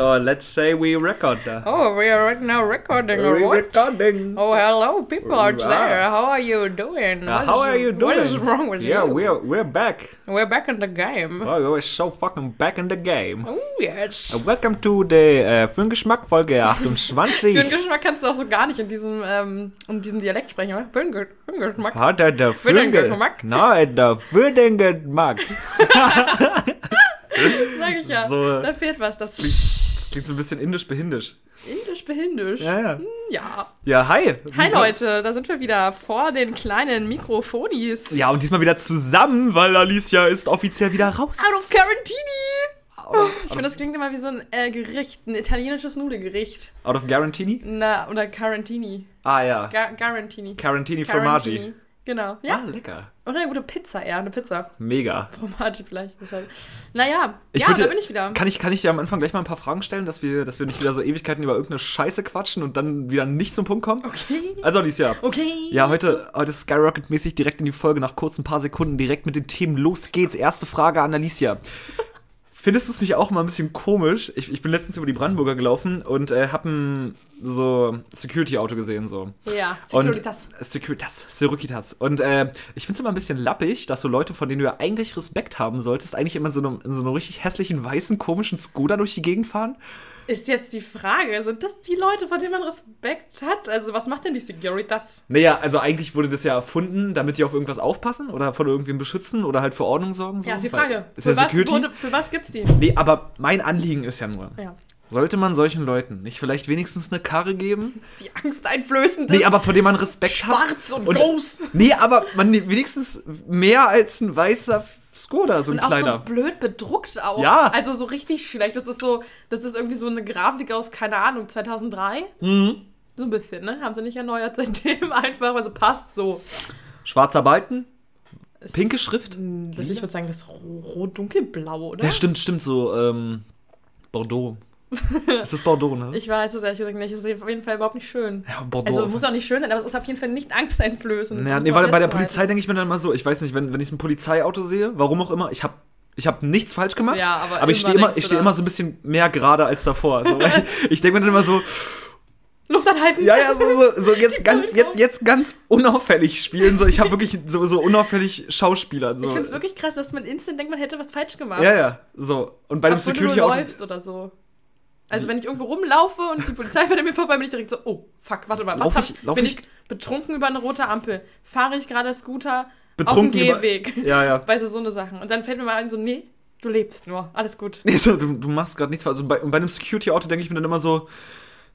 So let's say we record that. Oh, we are right now recording or We what? recording. Oh, hello, people out Wow. there. How are you doing? Uh, how is- are you doing? What is wrong with yeah, you? we're we're back. We're back in the game. Oh, we're so fucking back in the game. Oh, yes. Uh, welcome to the uh, für den Geschmack Folge 28. Für den Geschmack kannst du auch so gar nicht in diesem, ähm, in diesem Dialekt sprechen, oder? Für den, Ge- für den Geschmack. Hat er der für den den Geschmack? Nein, der für den Geschmack. Sag ich ja. So. Da fehlt was. Das klingt so ein bisschen indisch-behindisch. indisch behindisch. Ja, ja. Hm, Ja. Ja, hi. Hi Leute, da sind wir wieder vor den kleinen Mikrofonis. Ja, und diesmal wieder zusammen, weil Alicia ist offiziell wieder raus. Out of Carantini! Oh, ich finde, das klingt immer wie so ein äh, Gericht, ein italienisches Nudelgericht. Out of Garantini? Na, oder Carantini. Ah ja. Ga Garantini. Carantini Formaggi. Genau. Ja. Ah, lecker. Oder eine gute Pizza, eher eine Pizza. Mega. Formaggi vielleicht. Deshalb. Naja, Ich ja, würde- da bin ich wieder. Kann ich, kann ich dir am Anfang gleich mal ein paar Fragen stellen, dass wir, dass wir nicht wieder so Ewigkeiten über irgendeine Scheiße quatschen und dann wieder nicht zum Punkt kommen? Okay. Also Alicia. Okay. Ja, heute, heute Skyrocket-mäßig direkt in die Folge, nach kurzen paar Sekunden direkt mit den Themen. Los geht's. Erste Frage an Alicia. Findest du es nicht auch mal ein bisschen komisch? Ich, ich bin letztens über die Brandenburger gelaufen und äh, hab ein so Security-Auto gesehen, so. Ja, Securitas. Und Securitas, Securitas. Und äh, ich finde es immer ein bisschen lappig, dass so Leute, von denen du ja eigentlich Respekt haben solltest, eigentlich immer so einem, in so einem richtig hässlichen, weißen, komischen Skoda durch die Gegend fahren. Ist jetzt die Frage, sind das die Leute, vor denen man Respekt hat? Also, was macht denn die Securitas? Naja, also eigentlich wurde das ja erfunden, damit die auf irgendwas aufpassen oder von irgendwem beschützen oder halt für Ordnung sorgen. So. Ja, ist die Frage. Ist für, ja was Security. wurde, für was gibt's die? Nee, aber mein Anliegen ist ja nur, Ja. sollte man solchen Leuten nicht vielleicht wenigstens eine Karre geben? Die angsteinflößende. Nee, aber vor dem man Respekt hat. Schwarz und groß. Nee, aber man wenigstens mehr als ein weißer Skoda, so ein Und auch kleiner. so blöd bedruckt auch. Ja. Also so richtig schlecht. Das ist so, das ist irgendwie so eine Grafik aus, keine Ahnung, 2003. Mhm. So ein bisschen, ne? Haben sie nicht erneuert seitdem einfach. Also passt so. Schwarzer Balken, Es pinke ist, Schrift. das, ich würde sagen, das ist rot-dunkelblau, oder? Ja, stimmt, stimmt, so, ähm, Bordeaux. Es ist Bordeaux, ne? Ich weiß es ehrlich gesagt nicht. Es ist auf jeden Fall überhaupt nicht schön. ja, Bordeaux. Also muss auch nicht schön sein, aber es ist auf jeden Fall nicht angsteinflößend. Ja, nee, weil bei der. Polizei denke ich mir dann immer so, ich weiß nicht, wenn, wenn ich ein Polizeiauto sehe, warum auch immer, ich habe ich hab nichts falsch gemacht, Ja, aber ich stehe immer ich da- immer so ein bisschen mehr gerade als davor. So, weil ich denke mir dann immer so, Luft anhalten. ja, ja, so, so, so jetzt ganz, jetzt, jetzt ganz unauffällig spielen. So, ich habe wirklich so, so unauffällig Schauspieler. So. Ich finde es wirklich krass, dass man instant denkt, man hätte was falsch gemacht. Ja, ja, so. Und bei dem Obwohl Security-Auto. läufst oder so. Also wenn ich irgendwo rumlaufe und die Polizei fährt an mir vorbei, bin ich direkt so, oh, fuck, warte mal, was Lauf ich- lauf bin ich- ich betrunken über eine rote Ampel? Fahre ich gerade Scooter Betrunken auf über- dem Gehweg? Ja, ja. Weißt du, so eine Sachen. Und dann fällt mir mal ein, so, nee, du lebst nur, alles gut. Nee, so, du, du machst gerade nichts. Also bei, und bei einem Security-Auto denke ich mir dann immer so,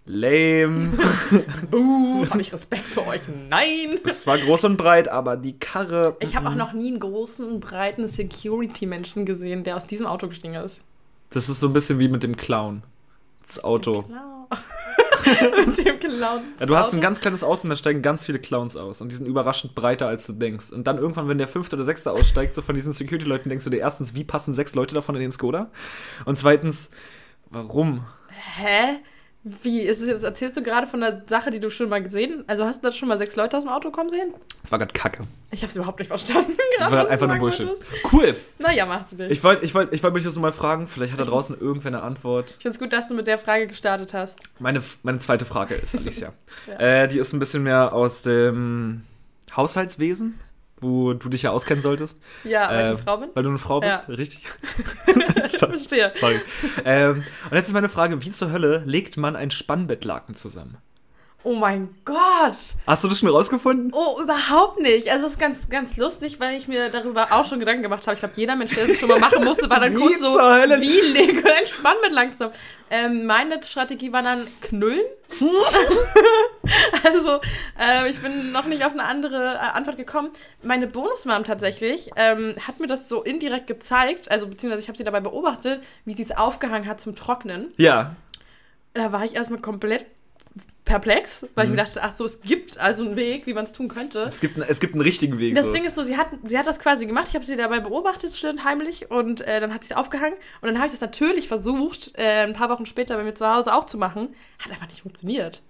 lame. Uh, habe ich Respekt für euch? Nein! Es war groß und breit, aber die Karre. Ich habe auch noch nie einen großen, breiten Security-Menschen gesehen, der aus diesem Auto gestiegen ist. Das ist so ein bisschen wie mit dem Clown. Auto. Mit dem Clown. Ja, du hast ein ganz kleines Auto und da steigen ganz viele Clowns aus. Und die sind überraschend breiter, als du denkst. Und dann irgendwann, wenn der fünfte oder sechste aussteigt, so von diesen Security-Leuten, denkst du dir erstens, wie passen sechs Leute davon in den Skoda? Und zweitens, warum? Hä? Wie? Ist es jetzt, erzählst du gerade von der Sache, die du schon mal gesehen Also hast du da schon mal sechs Leute aus dem Auto kommen sehen? Das war gerade Kacke. Ich hab's überhaupt nicht verstanden. Das gerade, war grad einfach nur Bullshit. wolltest. Cool. Naja, mach du dich. Ich wollte ich wollt, ich wollt mich das nur mal fragen. Vielleicht hat da draußen irgendwer eine Antwort. Ich find's gut, dass du mit der Frage gestartet hast. Meine, meine zweite Frage ist, Alicia. Ja. äh, die ist ein bisschen mehr aus dem Haushaltswesen, wo du dich ja auskennen solltest. Ja, weil ich eine Äh, Frau bin. Weil du eine Frau bist, Ja. richtig? Ich verstehe. Sorry. ähm, und jetzt ist meine Frage, wie zur Hölle legt man ein Spannbettlaken zusammen? Oh mein Gott! Hast du das schon rausgefunden? Oh, überhaupt nicht. Also es ist ganz, ganz lustig, weil ich mir darüber auch schon Gedanken gemacht habe. Ich glaube, jeder Mensch, der das schon mal machen musste, war dann Wie kurz so, wie lege ein Spannbett langsam. Ähm, meine Strategie war dann knüllen. also, ähm, ich bin noch nicht auf eine andere äh, Antwort gekommen. Meine Bonusmom tatsächlich ähm, hat mir das so indirekt gezeigt, also beziehungsweise ich habe sie dabei beobachtet, wie sie es aufgehangen hat zum Trocknen. Ja. Da war ich erstmal komplett perplex, weil ich Mhm. mir dachte, ach so, es gibt also einen Weg, wie man es tun könnte. Es gibt, einen- es gibt einen richtigen Weg. Das so. Ding ist so, sie hat, sie hat das quasi gemacht. Ich habe sie dabei beobachtet, schön heimlich. Und äh, dann hat sie es aufgehangen. Und dann habe ich das natürlich versucht, äh, ein paar Wochen später bei mir zu Hause auch zu machen. Hat einfach nicht funktioniert.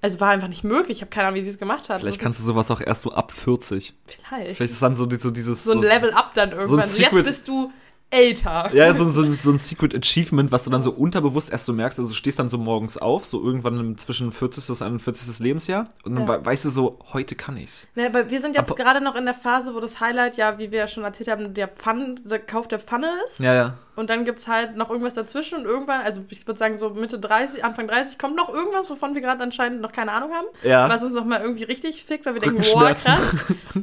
Also war einfach nicht möglich. Ich habe keine Ahnung, wie sie es gemacht hat. Vielleicht so, kannst du sowas auch erst so ab 40. Vielleicht. Vielleicht ist dann so, so dieses. so ein Level up dann irgendwann. So, jetzt Secret- bist du älter. Ja, so, so, so ein Secret Achievement, was du dann so unterbewusst erst so merkst. Also du stehst dann so morgens auf, so irgendwann zwischen 40. und 41. Lebensjahr. Und dann Ja. we- weißt du so, heute kann ich's. Ne, aber wir sind jetzt Aber- gerade noch in der Phase, wo das Highlight ja, wie wir ja schon erzählt haben, der, Pfann, der Kauf der Pfanne ist. Ja, ja. Und dann gibt es halt noch irgendwas dazwischen und irgendwann, also ich würde sagen so Mitte 30, Anfang 30, kommt noch irgendwas, wovon wir gerade anscheinend noch keine Ahnung haben. Ja. Was uns noch mal irgendwie richtig fickt, weil wir denken, wow, krass.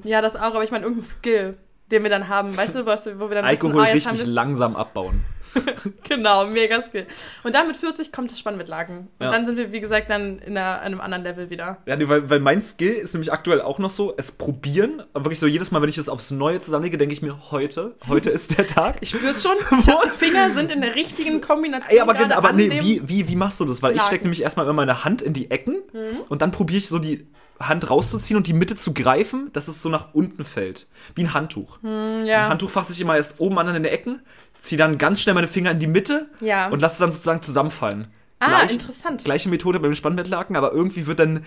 Ja, das auch, aber ich meine irgendein Skill, den wir dann haben. Weißt du, was, wo wir dann Alkohol wissen, ah, richtig langsam abbauen. Genau, mega Skill. Und dann mit 40 kommt das Spannmitlagen. Und Ja. dann sind wir, wie gesagt, dann in einer, einem anderen Level wieder. Ja, nee, weil, weil mein Skill ist nämlich aktuell auch noch so, es probieren. Wirklich so jedes Mal, wenn ich das aufs Neue zusammenlege, denke ich mir, heute, heute ist der Tag. Ich spüre es schon. Die Finger sind in der richtigen Kombination. Ey, aber, gerade gen- aber nee, wie, wie, wie machst du das? Weil ich Laken. stecke nämlich erstmal immer meine Hand in die Ecken Mhm. und dann probiere ich so die Hand rauszuziehen und die Mitte zu greifen, dass es so nach unten fällt. Wie ein Handtuch. Ein Ja. Handtuch fasse ich immer erst oben an in den Ecken, ziehe dann ganz schnell meine Finger in die Mitte Ja. und lasse es dann sozusagen zusammenfallen. Ah, interessant. Gleiche Methode beim Spannbettlaken, aber irgendwie wird dann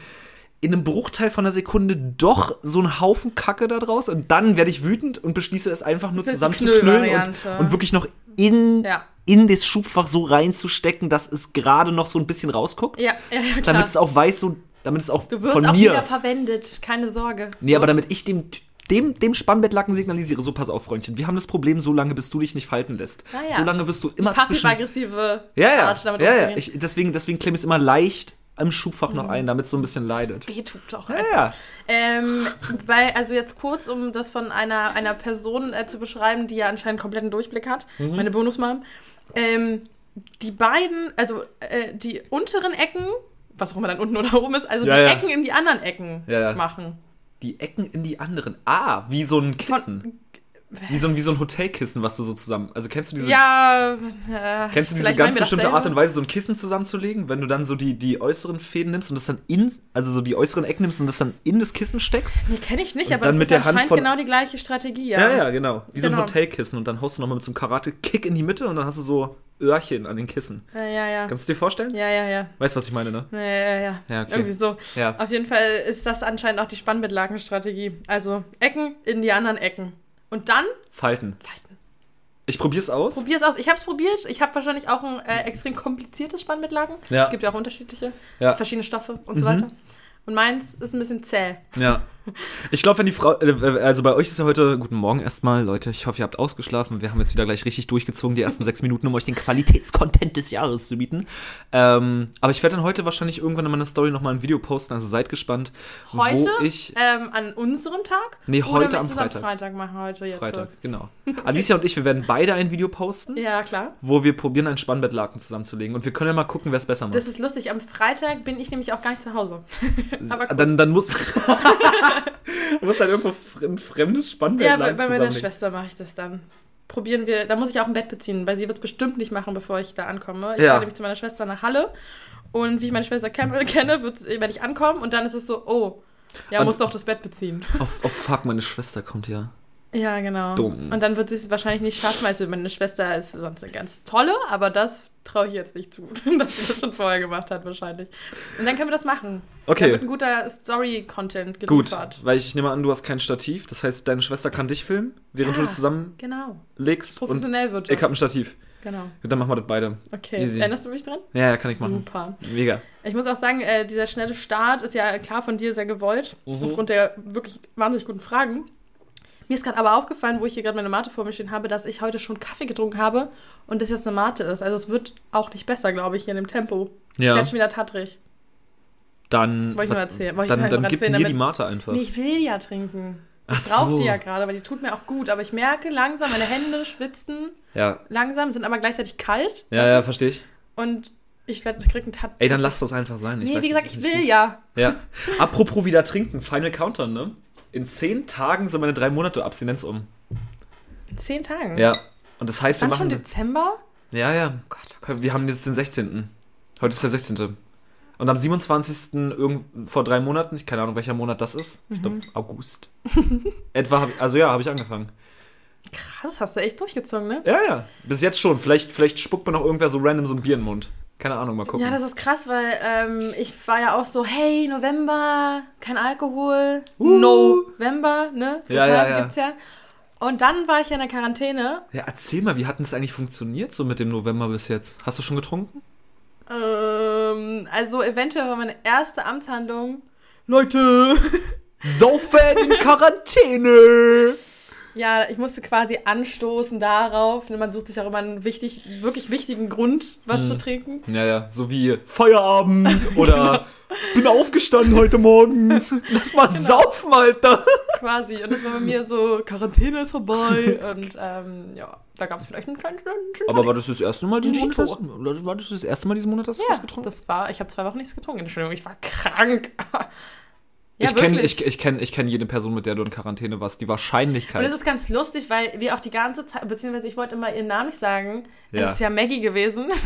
in einem Bruchteil von einer Sekunde doch so ein Haufen Kacke da draus und dann werde ich wütend und beschließe es einfach nur zusammenzuknüllen und, und wirklich noch in, Ja. in das Schubfach so reinzustecken, dass es gerade noch so ein bisschen rausguckt. Ja, ja, ja, klar. damit es auch weiß, so, damit es auch du wirst von auch mir. wieder verwendet, keine Sorge. Nee, aber damit ich dem, dem, dem Spannbettlaken signalisiere, so pass auf, Freundchen, wir haben das Problem so lange, bis du dich nicht falten lässt. Ah, ja. So lange wirst du immer Passiv-aggressive ja, ja, Art, damit ja, ja. Ich, deswegen, deswegen klemme ich es immer leicht am Schubfach noch ein, damit es so ein bisschen leidet. Weh tut auch Ja, ja. Ähm, weil, also jetzt kurz, um das von einer, einer Person äh, zu beschreiben, die ja anscheinend kompletten Durchblick hat, Mhm. meine Bonusmom. Ähm, die beiden, also äh, die unteren Ecken, was auch immer dann unten oder oben ist, also Ja, die ja. Ecken in die anderen Ecken Ja, machen. Die Ecken in die anderen. Ah, wie so ein Kissen. Wie so ein, wie so ein Hotelkissen, was du so zusammen. Also kennst du diese. Ja, äh, Kennst du diese ganz bestimmte. Art und Weise, so ein Kissen zusammenzulegen, wenn du dann so die, die äußeren Fäden nimmst und das dann in, also so die äußeren Ecken nimmst und das dann in das Kissen steckst? Nee, kenne ich nicht, aber dann das mit ist der Hand anscheinend von- genau die gleiche Strategie, ja. Ja, ja, genau. Wie so ein Genau. Hotelkissen und dann haust du nochmal mit so einem Karate-Kick in die Mitte und dann hast du so Öhrchen an den Kissen. Ja, ja, ja. Kannst du dir vorstellen? Ja, ja, ja. Weißt du, was ich meine, ne? Ja, ja, ja. Ja, okay. Irgendwie so. Ja. Auf jeden Fall ist das anscheinend auch die Spannbettlakenstrategie. Also Ecken in die anderen Ecken. Und dann Falten. falten. Ich probier's aus. Probier es aus. Ich habe es probiert. Ich habe wahrscheinlich auch ein äh, extrem kompliziertes Spannbettlaken. Ja. Es gibt ja auch unterschiedliche, Ja. verschiedene Stoffe und so Mhm. weiter. Und meins ist ein bisschen zäh. Ja. Ich glaube, wenn die Frau, äh, also bei euch ist ja heute, guten Morgen erstmal, Leute, ich hoffe, ihr habt ausgeschlafen. Wir haben jetzt wieder gleich richtig durchgezogen, die ersten sechs Minuten, um euch den Qualitätscontent des Jahres zu bieten. Ähm, aber ich werde dann heute wahrscheinlich irgendwann in meiner Story nochmal ein Video posten, also seid gespannt, Heute? wo ich, Ähm, an unserem Tag? Nee, Oder heute am möchtest du es Freitag. Freitag machen, heute jetzt. Freitag, genau. Alicia und ich, wir werden beide ein Video posten, Ja, klar. wo wir probieren, ein Spannbettlaken zusammenzulegen. Und wir können ja mal gucken, wer es besser macht. Das ist lustig. Am Freitag bin ich nämlich auch gar nicht zu Hause. aber cool. dann, dann muss, du musst halt irgendwo ein fremdes Ja, Spannbettlaken bei, bei meiner. Schwester mache ich das dann. Probieren wir, da muss ich auch ein Bett beziehen, weil sie wird es bestimmt nicht machen, bevor ich da ankomme. Ich Ja. fahre nämlich zu meiner Schwester nach Halle und wie ich meine Schwester ken- kenne, wird, werde ich ankommen und dann ist es so, oh, ja, muss doch das Bett beziehen. Oh, oh fuck, meine Schwester kommt ja. Ja, genau. Dumm. Und dann wird sie es wahrscheinlich nicht schaffen. Also meine Schwester ist sonst eine ganz tolle, aber das traue ich jetzt nicht zu, dass sie das schon vorher gemacht hat wahrscheinlich. Und dann können wir das machen. Okay. Da wird ein guter Story-Content Gut, geliefert. weil ich nehme an, du hast kein Stativ. Das heißt, deine Schwester kann dich filmen, während du Ah. das zusammenlegst. Genau. Und Professionell wird das. ich habe ein Stativ. Genau. Gut, dann machen wir das beide. Okay. Easy. Erinnerst du mich dran? Ja, ja, kann ich machen. Super. Mega. Ich muss auch sagen, äh, dieser schnelle Start ist ja klar von dir sehr gewollt, Mhm. aufgrund der wirklich wahnsinnig guten Fragen. Mir ist gerade aber aufgefallen, wo ich hier gerade meine Mate vor mir stehen habe, dass ich heute schon Kaffee getrunken habe und das jetzt eine Mate ist. Also es wird auch nicht besser, glaube ich, hier in dem Tempo. Ich Ja. werde schon wieder tattrig. Dann, Wollte ich nur dann, erzählen. Wollte ich dann, nur dann gib mir damit- die Mate einfach. Nee, ich will ja trinken. Ich Ach brauche so. die ja gerade, weil die tut mir auch gut. Aber ich merke langsam, meine Hände schwitzen Ja, langsam, sind aber gleichzeitig kalt. ja, ja, verstehe ich. Und ich werde krieg einen Tat. Ey, dann lass das einfach sein. Ich Nee, weiß, wie gesagt, ich will gut. ja. Ja. Apropos wieder trinken, Final Countdown, ne? In zehn Tagen sind meine drei Monate Abstinenz um. In zehn Tagen. Ja. Und das heißt, wir Dann schon machen. Dezember? Ja, ja. Gott, oh Gott. Wir haben jetzt den 16. Heute ist der 16. Und am 27. Irgend, vor drei Monaten, ich keine Ahnung, welcher Monat das ist. Ich glaube, Mhm. August. Etwa, ich- also ja, habe ich angefangen. Krass, hast du echt durchgezogen, ne? Ja, ja. Bis jetzt schon. Vielleicht, vielleicht spuckt mir noch irgendwer so random so ein Bier in den Mund. Keine Ahnung, mal gucken. Ja, das ist krass, weil ähm, ich war ja auch so, hey, November, kein Alkohol, Uh. November, ne? Ja, Deshalb ja, ja. gibt's ja. Und dann war ich ja in der Quarantäne. Ja, erzähl mal, wie hat denn es eigentlich funktioniert so mit dem November bis jetzt? Hast du schon getrunken? Ähm, also eventuell war meine erste Amtshandlung. Leute! Saufen in Quarantäne! Ja, ich musste quasi anstoßen darauf. Man sucht sich auch immer einen wichtig, wirklich wichtigen Grund, was Hm. zu trinken. Ja, ja, so wie Feierabend oder bin aufgestanden heute Morgen. Lass mal saufen, Alter. Quasi. Und das war bei mir so, Quarantäne ist vorbei. Und ähm, ja, da gab es vielleicht einen kleinen Aber war das das erste Mal diesen. Monat? War das das erste Mal diesen Monat, dass du Ja, was getrunken das war, ich habe zwei Wochen nichts getrunken. Entschuldigung, ich war krank. Ja, ich kenne ich, ich kenn, ich kenn jede Person, mit der du in Quarantäne warst. Die Und Wahrscheinlichkeit. es ist ganz lustig, weil wir auch die ganze Zeit, beziehungsweise ich wollte immer ihren Namen nicht sagen. Ja. Es ist ja Maggie gewesen.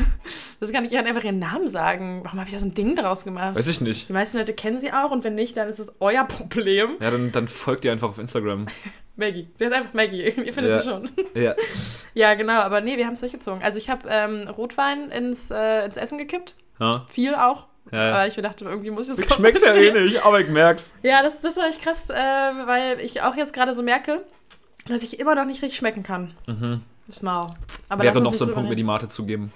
Das kann ich ja einfach ihren Namen sagen. Warum habe ich da so ein Ding draus gemacht? Weiß ich nicht. Die meisten Leute kennen sie auch und wenn nicht, dann ist es euer Problem. Ja, dann, dann folgt ihr einfach auf Instagram. Maggie. Sie ist einfach Maggie. Ihr findet Ja. sie schon. Ja. Ja, genau. Aber nee, wir haben es durchgezogen. Also ich habe ähm, Rotwein ins, äh, ins Essen gekippt. ja. Viel auch. Ja, ja. Weil ich mir dachte, irgendwie muss ich das Ich schmeck's ja eh nicht, aber ich merk's. Ja, das, das war echt krass, äh, weil ich auch jetzt gerade so merke, dass ich immer noch nicht richtig schmecken kann. Mhm. Das mau. Aber Wäre noch so ein Punkt, mir die. Mate zu geben.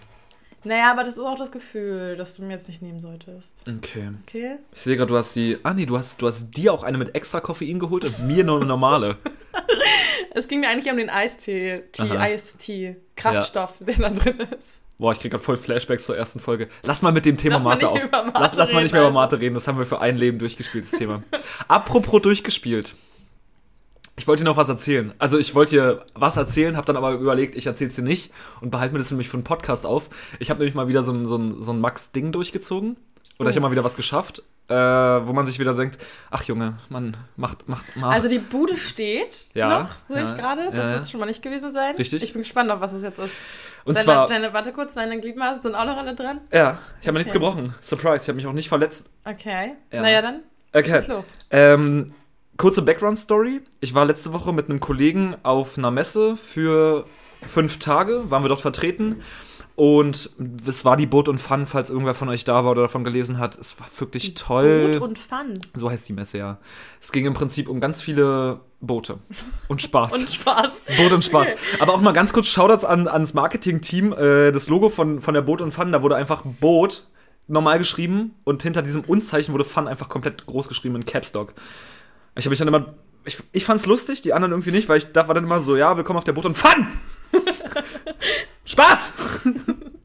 Naja, aber das ist auch das Gefühl, das du mir jetzt nicht nehmen solltest. Okay. Okay? Ich sehe gerade, du hast die. Ah, nee, du hast, du hast dir auch eine mit extra Koffein geholt und mir nur eine normale. Es ging mir eigentlich um den Eistee, Tee. Eistee, Kraftstoff, der da drin ist. Boah, ich krieg gerade voll Flashbacks zur ersten Folge. Lass mal mit dem Thema Lass Mate auf. Mate lass, lass mal nicht mehr über Mate reden. Das haben wir für ein Leben durchgespielt, das Thema. Apropos durchgespielt. Ich wollte dir noch was erzählen. Also ich wollte dir was erzählen, habe dann aber überlegt, ich erzähl's dir nicht und behalte mir das nämlich für einen Podcast auf. Ich habe nämlich mal wieder so ein, so ein, so ein Max-Ding durchgezogen. Oder ich Oh. habe mal wieder was geschafft, äh, wo man sich wieder denkt, ach Junge, man macht, macht, macht. Also die Bude steht Ja, noch, sehe ja, ich gerade. Das ja, wird schon mal nicht gewesen sein. Richtig. Ich bin gespannt, auf was es jetzt ist. und deine, zwar, deine, warte kurz, deine Gliedmaßen sind auch noch alle dran? ja, ich habe mir nichts gebrochen. Surprise, ich habe mich auch nicht verletzt. Okay. Ja. Naja, dann Okay. ist los. Ähm, kurze Background-Story. Ich war letzte Woche mit einem Kollegen auf einer Messe für fünf Tage, waren wir dort vertreten. Und es war die Boot und Fun, falls irgendwer von euch da war oder davon gelesen hat. Es war wirklich toll. Gut und Fun. so heißt die Messe, ja. Es ging im Prinzip um ganz viele Boote und Spaß. Und Spaß. Boot und Spaß. Okay. Aber auch mal ganz kurz Shoutouts an, ans Marketing-Team. Äh, das Logo von, von der Boot und Fun, da wurde einfach Boot normal geschrieben und hinter diesem Unzeichen wurde Fun einfach komplett groß geschrieben in Caps Lock. Ich habe mich dann immer. Ich, ich fand's lustig, die anderen irgendwie nicht, weil ich da war dann immer so, ja, willkommen auf der Boot und Fun! Spaß!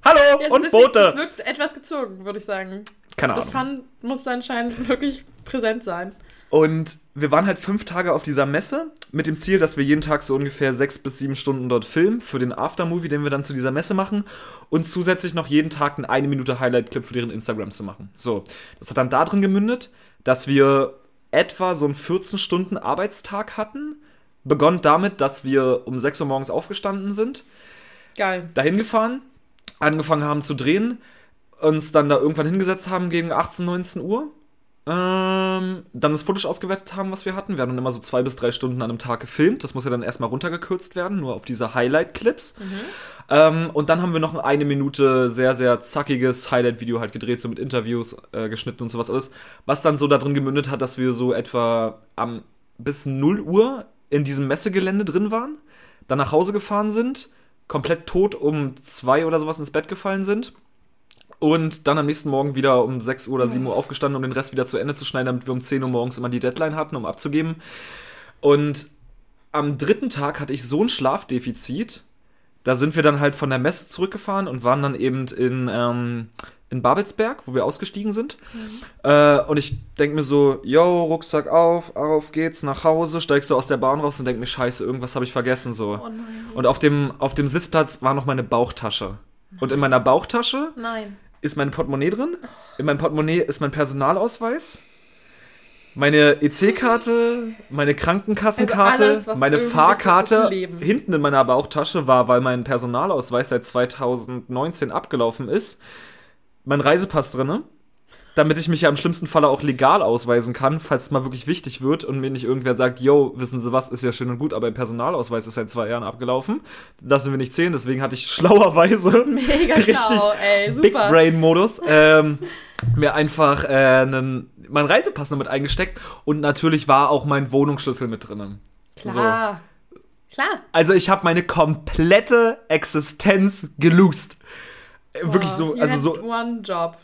Hallo Ja, es und Boote! Es wirkt etwas gezogen, würde ich sagen. Keine Das Ahnung. Fun muss anscheinend wirklich präsent sein. Und wir waren halt fünf Tage auf dieser Messe mit dem Ziel, dass wir jeden Tag so ungefähr sechs bis sieben Stunden dort filmen für den Aftermovie, den wir dann zu dieser Messe machen und zusätzlich noch jeden Tag einen eine Minute Highlight-Clip für deren Instagram zu machen. So, das hat dann darin gemündet, dass wir etwa so einen 14 Stunden Arbeitstag hatten. Begonnen damit, dass wir um 6 Uhr morgens aufgestanden sind, Geil. dahin gefahren, angefangen haben zu drehen, uns dann da irgendwann hingesetzt haben gegen 18, 19 Uhr. Ähm, dann das Footage ausgewertet haben, was wir hatten. Wir haben dann immer so zwei bis drei Stunden an einem Tag gefilmt. Das muss ja dann erstmal runtergekürzt werden, nur auf diese Highlight-Clips. Ähm, und dann haben wir noch eine Minute sehr, sehr zackiges Highlight-Video halt gedreht, so mit Interviews äh, geschnitten und sowas alles. Was dann so da drin gemündet hat, dass wir so etwa am bis 0 Uhr in diesem Messegelände drin waren, dann nach Hause gefahren sind, komplett tot um zwei oder sowas ins Bett gefallen sind und dann am nächsten Morgen wieder um 6 Uhr oder 7 Uhr aufgestanden, um den Rest wieder zu Ende zu schneiden, damit wir um 10 Uhr morgens immer die Deadline hatten, um abzugeben. Und am dritten Tag hatte ich so ein Schlafdefizit, da sind wir dann halt von der Messe zurückgefahren und waren dann eben in, ähm, in Babelsberg, wo wir ausgestiegen sind. Äh, und ich denke mir so, yo, Rucksack auf, auf geht's, nach Hause, steigst du aus der Bahn raus und denk mir, scheiße, irgendwas habe ich vergessen so. Oh. Und auf dem, auf dem Sitzplatz war noch meine Bauchtasche. Und in meiner Bauchtasche Nein. ist mein Portemonnaie drin. In meinem Portemonnaie ist mein Personalausweis. Meine EC-Karte, meine Krankenkassenkarte, Also alles, meine Fahrkarte. Hinten in meiner Bauchtasche war, weil mein Personalausweis seit 2019 abgelaufen ist, mein Reisepass drinne, damit ich mich ja im schlimmsten Falle auch legal ausweisen kann, falls es mal wirklich wichtig wird und mir nicht irgendwer sagt, yo, wissen Sie was, ist ja schön und gut, aber der Personalausweis ist seit zwei Jahren abgelaufen. Lassen wir nicht zählen, deswegen hatte ich schlauerweise Mega richtig schlau, ey. Big Brain Modus ähm, mir einfach äh, einen, meinen Reisepass noch mit eingesteckt und natürlich war auch mein Wohnungsschlüssel mit drinnen. Klar. Klar. Also ich habe meine komplette Existenz gelost. Äh, Wirklich so, also so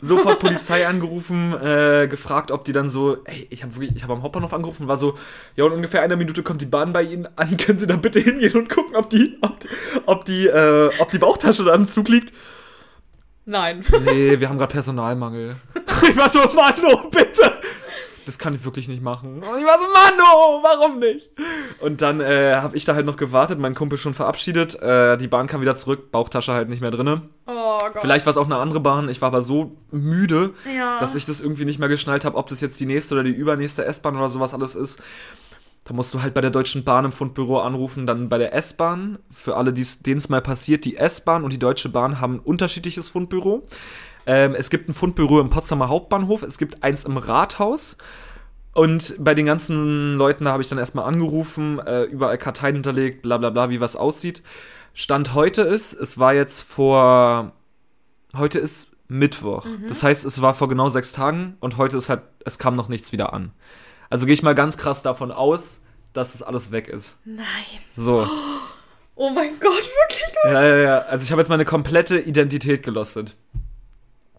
sofort Polizei angerufen, äh, gefragt, ob die dann so, ey, ich habe wirklich, ich habe am Hauptbahnhof angerufen, war so, ja, in ungefähr einer Minute kommt die Bahn bei Ihnen an, können Sie da bitte hingehen und gucken, ob die, ob die, ob die, äh, ob die Bauchtasche da am Zug liegt? Nein. Nee, wir haben gerade Personalmangel. Ich war so, Mann, oh, bitte. Das kann ich wirklich nicht machen. Und ich war so, Mann, oh, warum nicht? Und dann äh, habe ich da halt noch gewartet, mein Kumpel schon verabschiedet. Äh, die Bahn kam wieder zurück, Bauchtasche halt nicht mehr drinne. Oh Gott. Vielleicht war es auch eine andere Bahn. Ich war aber so müde, Ja. dass ich das irgendwie nicht mehr geschnallt habe, ob das jetzt die nächste oder die übernächste S-Bahn oder sowas alles ist. Da musst du halt bei der Deutschen Bahn im Fundbüro anrufen, dann bei der S-Bahn. Für alle, denen es mal passiert, die S-Bahn und die Deutsche Bahn haben ein unterschiedliches Fundbüro. Ähm, es gibt ein Fundbüro im Potsdamer Hauptbahnhof, es gibt eins im Rathaus. Und bei den ganzen Leuten, da habe ich dann erstmal angerufen, äh, überall Karteien hinterlegt, bla bla bla, wie was aussieht. Stand heute ist, es war jetzt vor, heute ist Mittwoch. Das heißt, es war vor genau sechs Tagen und heute ist halt, es kam noch nichts wieder an. Also gehe ich mal ganz krass davon aus, dass es alles weg ist. Nein. So. Oh mein Gott, wirklich? Ja, ja, ja. Also ich habe jetzt meine komplette Identität gelostet.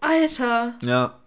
Alter. Ja.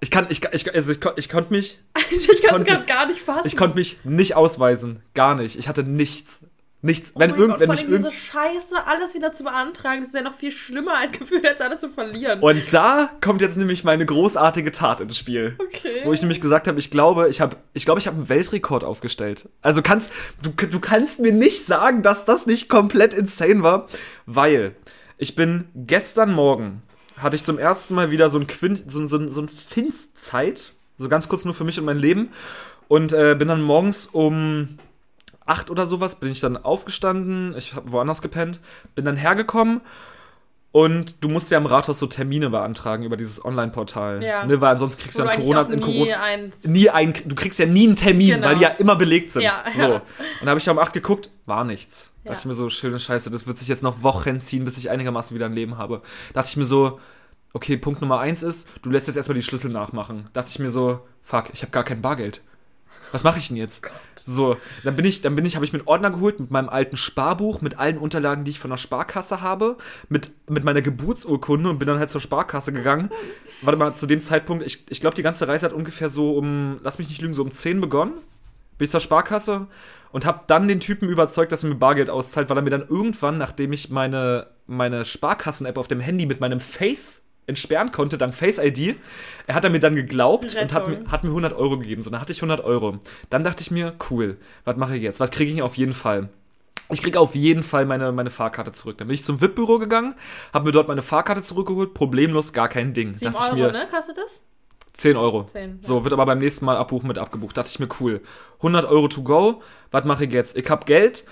Ich kann, ich, ich, also ich, ich konnte mich, Alter, ich kann es gerade gar nicht fassen. ich konnte mich nicht ausweisen. Gar nicht. Ich hatte nichts. Nichts. Oh wenn mein irgend, Gott, wenn vor ich allem irgend, diese Scheiße, alles wieder zu beantragen, das ist ja noch viel schlimmer ein Gefühl, als alles zu verlieren. Und da kommt jetzt nämlich meine großartige Tat ins Spiel. okay. Wo ich nämlich gesagt habe, ich glaube, ich habe ich glaube, ich habe einen Weltrekord aufgestellt. Also kannst du, du kannst mir nicht sagen, dass das nicht komplett insane war, weil ich bin gestern Morgen hatte ich zum ersten Mal wieder so ein Quint, so, so, so ein Finstzeit, so ganz kurz nur für mich und mein Leben. Und äh, bin dann morgens um acht oder sowas bin ich dann aufgestanden, ich habe woanders gepennt, bin dann hergekommen und du musst ja im Rathaus so Termine beantragen über dieses Online-Portal. Ja. Ne, weil ansonsten kriegst Wo du ja in Corona, auch in nie Corona ein nie ein, du kriegst ja nie einen Termin, Genau. weil die ja immer belegt sind. Ja, so. ja. Und da habe ich um 8 geguckt, war nichts. Ja. Dachte ich mir so, schöne Scheiße, das wird sich jetzt noch Wochen ziehen, bis ich einigermaßen wieder ein Leben habe. Dachte ich mir so, okay, Punkt Nummer eins ist, du lässt jetzt erstmal die Schlüssel nachmachen. Dachte ich mir so, fuck, ich habe gar kein Bargeld. Was mache ich denn jetzt? So, dann bin ich, dann bin ich, habe ich mir einen Ordner geholt mit meinem alten Sparbuch, mit allen Unterlagen, die ich von der Sparkasse habe, mit, mit meiner Geburtsurkunde und bin dann halt zur Sparkasse gegangen. Warte mal, zu dem Zeitpunkt, ich, ich glaube, die ganze Reise hat ungefähr so um, lass mich nicht lügen, so um 10 begonnen. Bin ich zur Sparkasse und habe dann den Typen überzeugt, dass er mir Bargeld auszahlt, weil er mir dann irgendwann, nachdem ich meine, meine Sparkassen-App auf dem Handy mit meinem Face entsperren konnte, dank Face ID, er hat mir dann geglaubt und hat Rettung. mir, hat mir 100 Euro gegeben. So, dann hatte ich 100 Euro. Dann dachte ich mir, cool, was mache ich jetzt? Was kriege ich auf jeden Fall? Ich kriege auf jeden Fall meine, meine Fahrkarte zurück. Dann bin ich zum VIP-Büro gegangen, habe mir dort meine Fahrkarte zurückgeholt, problemlos, gar kein Ding. 7 dachte Euro, mir, ne? Kostet das? 10 Euro. 10. So, wird aber beim nächsten Mal abbuchen mit abgebucht. Dachte ich mir, cool. 100 Euro to go. Was mache ich jetzt? Ich hab Geld.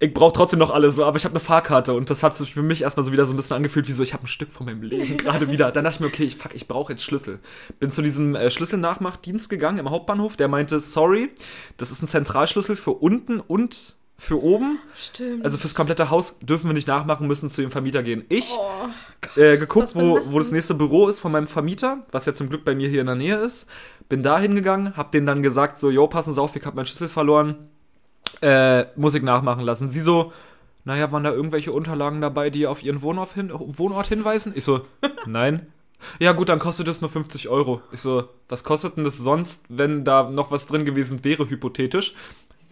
Ich brauche trotzdem noch alles, so, aber ich habe eine Fahrkarte und das hat sich für mich erstmal so wieder so ein bisschen angefühlt, wie so, ich habe ein Stück von meinem Leben gerade wieder. Dann dachte ich mir, okay, ich, fuck, ich brauche jetzt Schlüssel. Bin zu diesem äh, Schlüsselnachmachdienst gegangen im Hauptbahnhof, der meinte, sorry, das ist ein Zentralschlüssel für unten und für oben. Stimmt. Also fürs komplette Haus dürfen wir nicht nachmachen, müssen zu dem Vermieter gehen. Ich Oh, äh, geguckt, das wo, wo das nächste Büro ist von meinem Vermieter, was ja zum Glück bei mir hier in der Nähe ist. Bin da hingegangen, hab denen dann gesagt, so, yo, passen Sie auf, ich hab meinen Schlüssel verloren. Äh, muss ich nachmachen lassen. Sie so, naja, waren da irgendwelche Unterlagen dabei, die auf Ihren Wohnort, hin, Wohnort hinweisen? Ich so, nein. Ja gut, dann kostet es nur 50 Euro. Ich so, was kostet denn das sonst, wenn da noch was drin gewesen wäre, hypothetisch?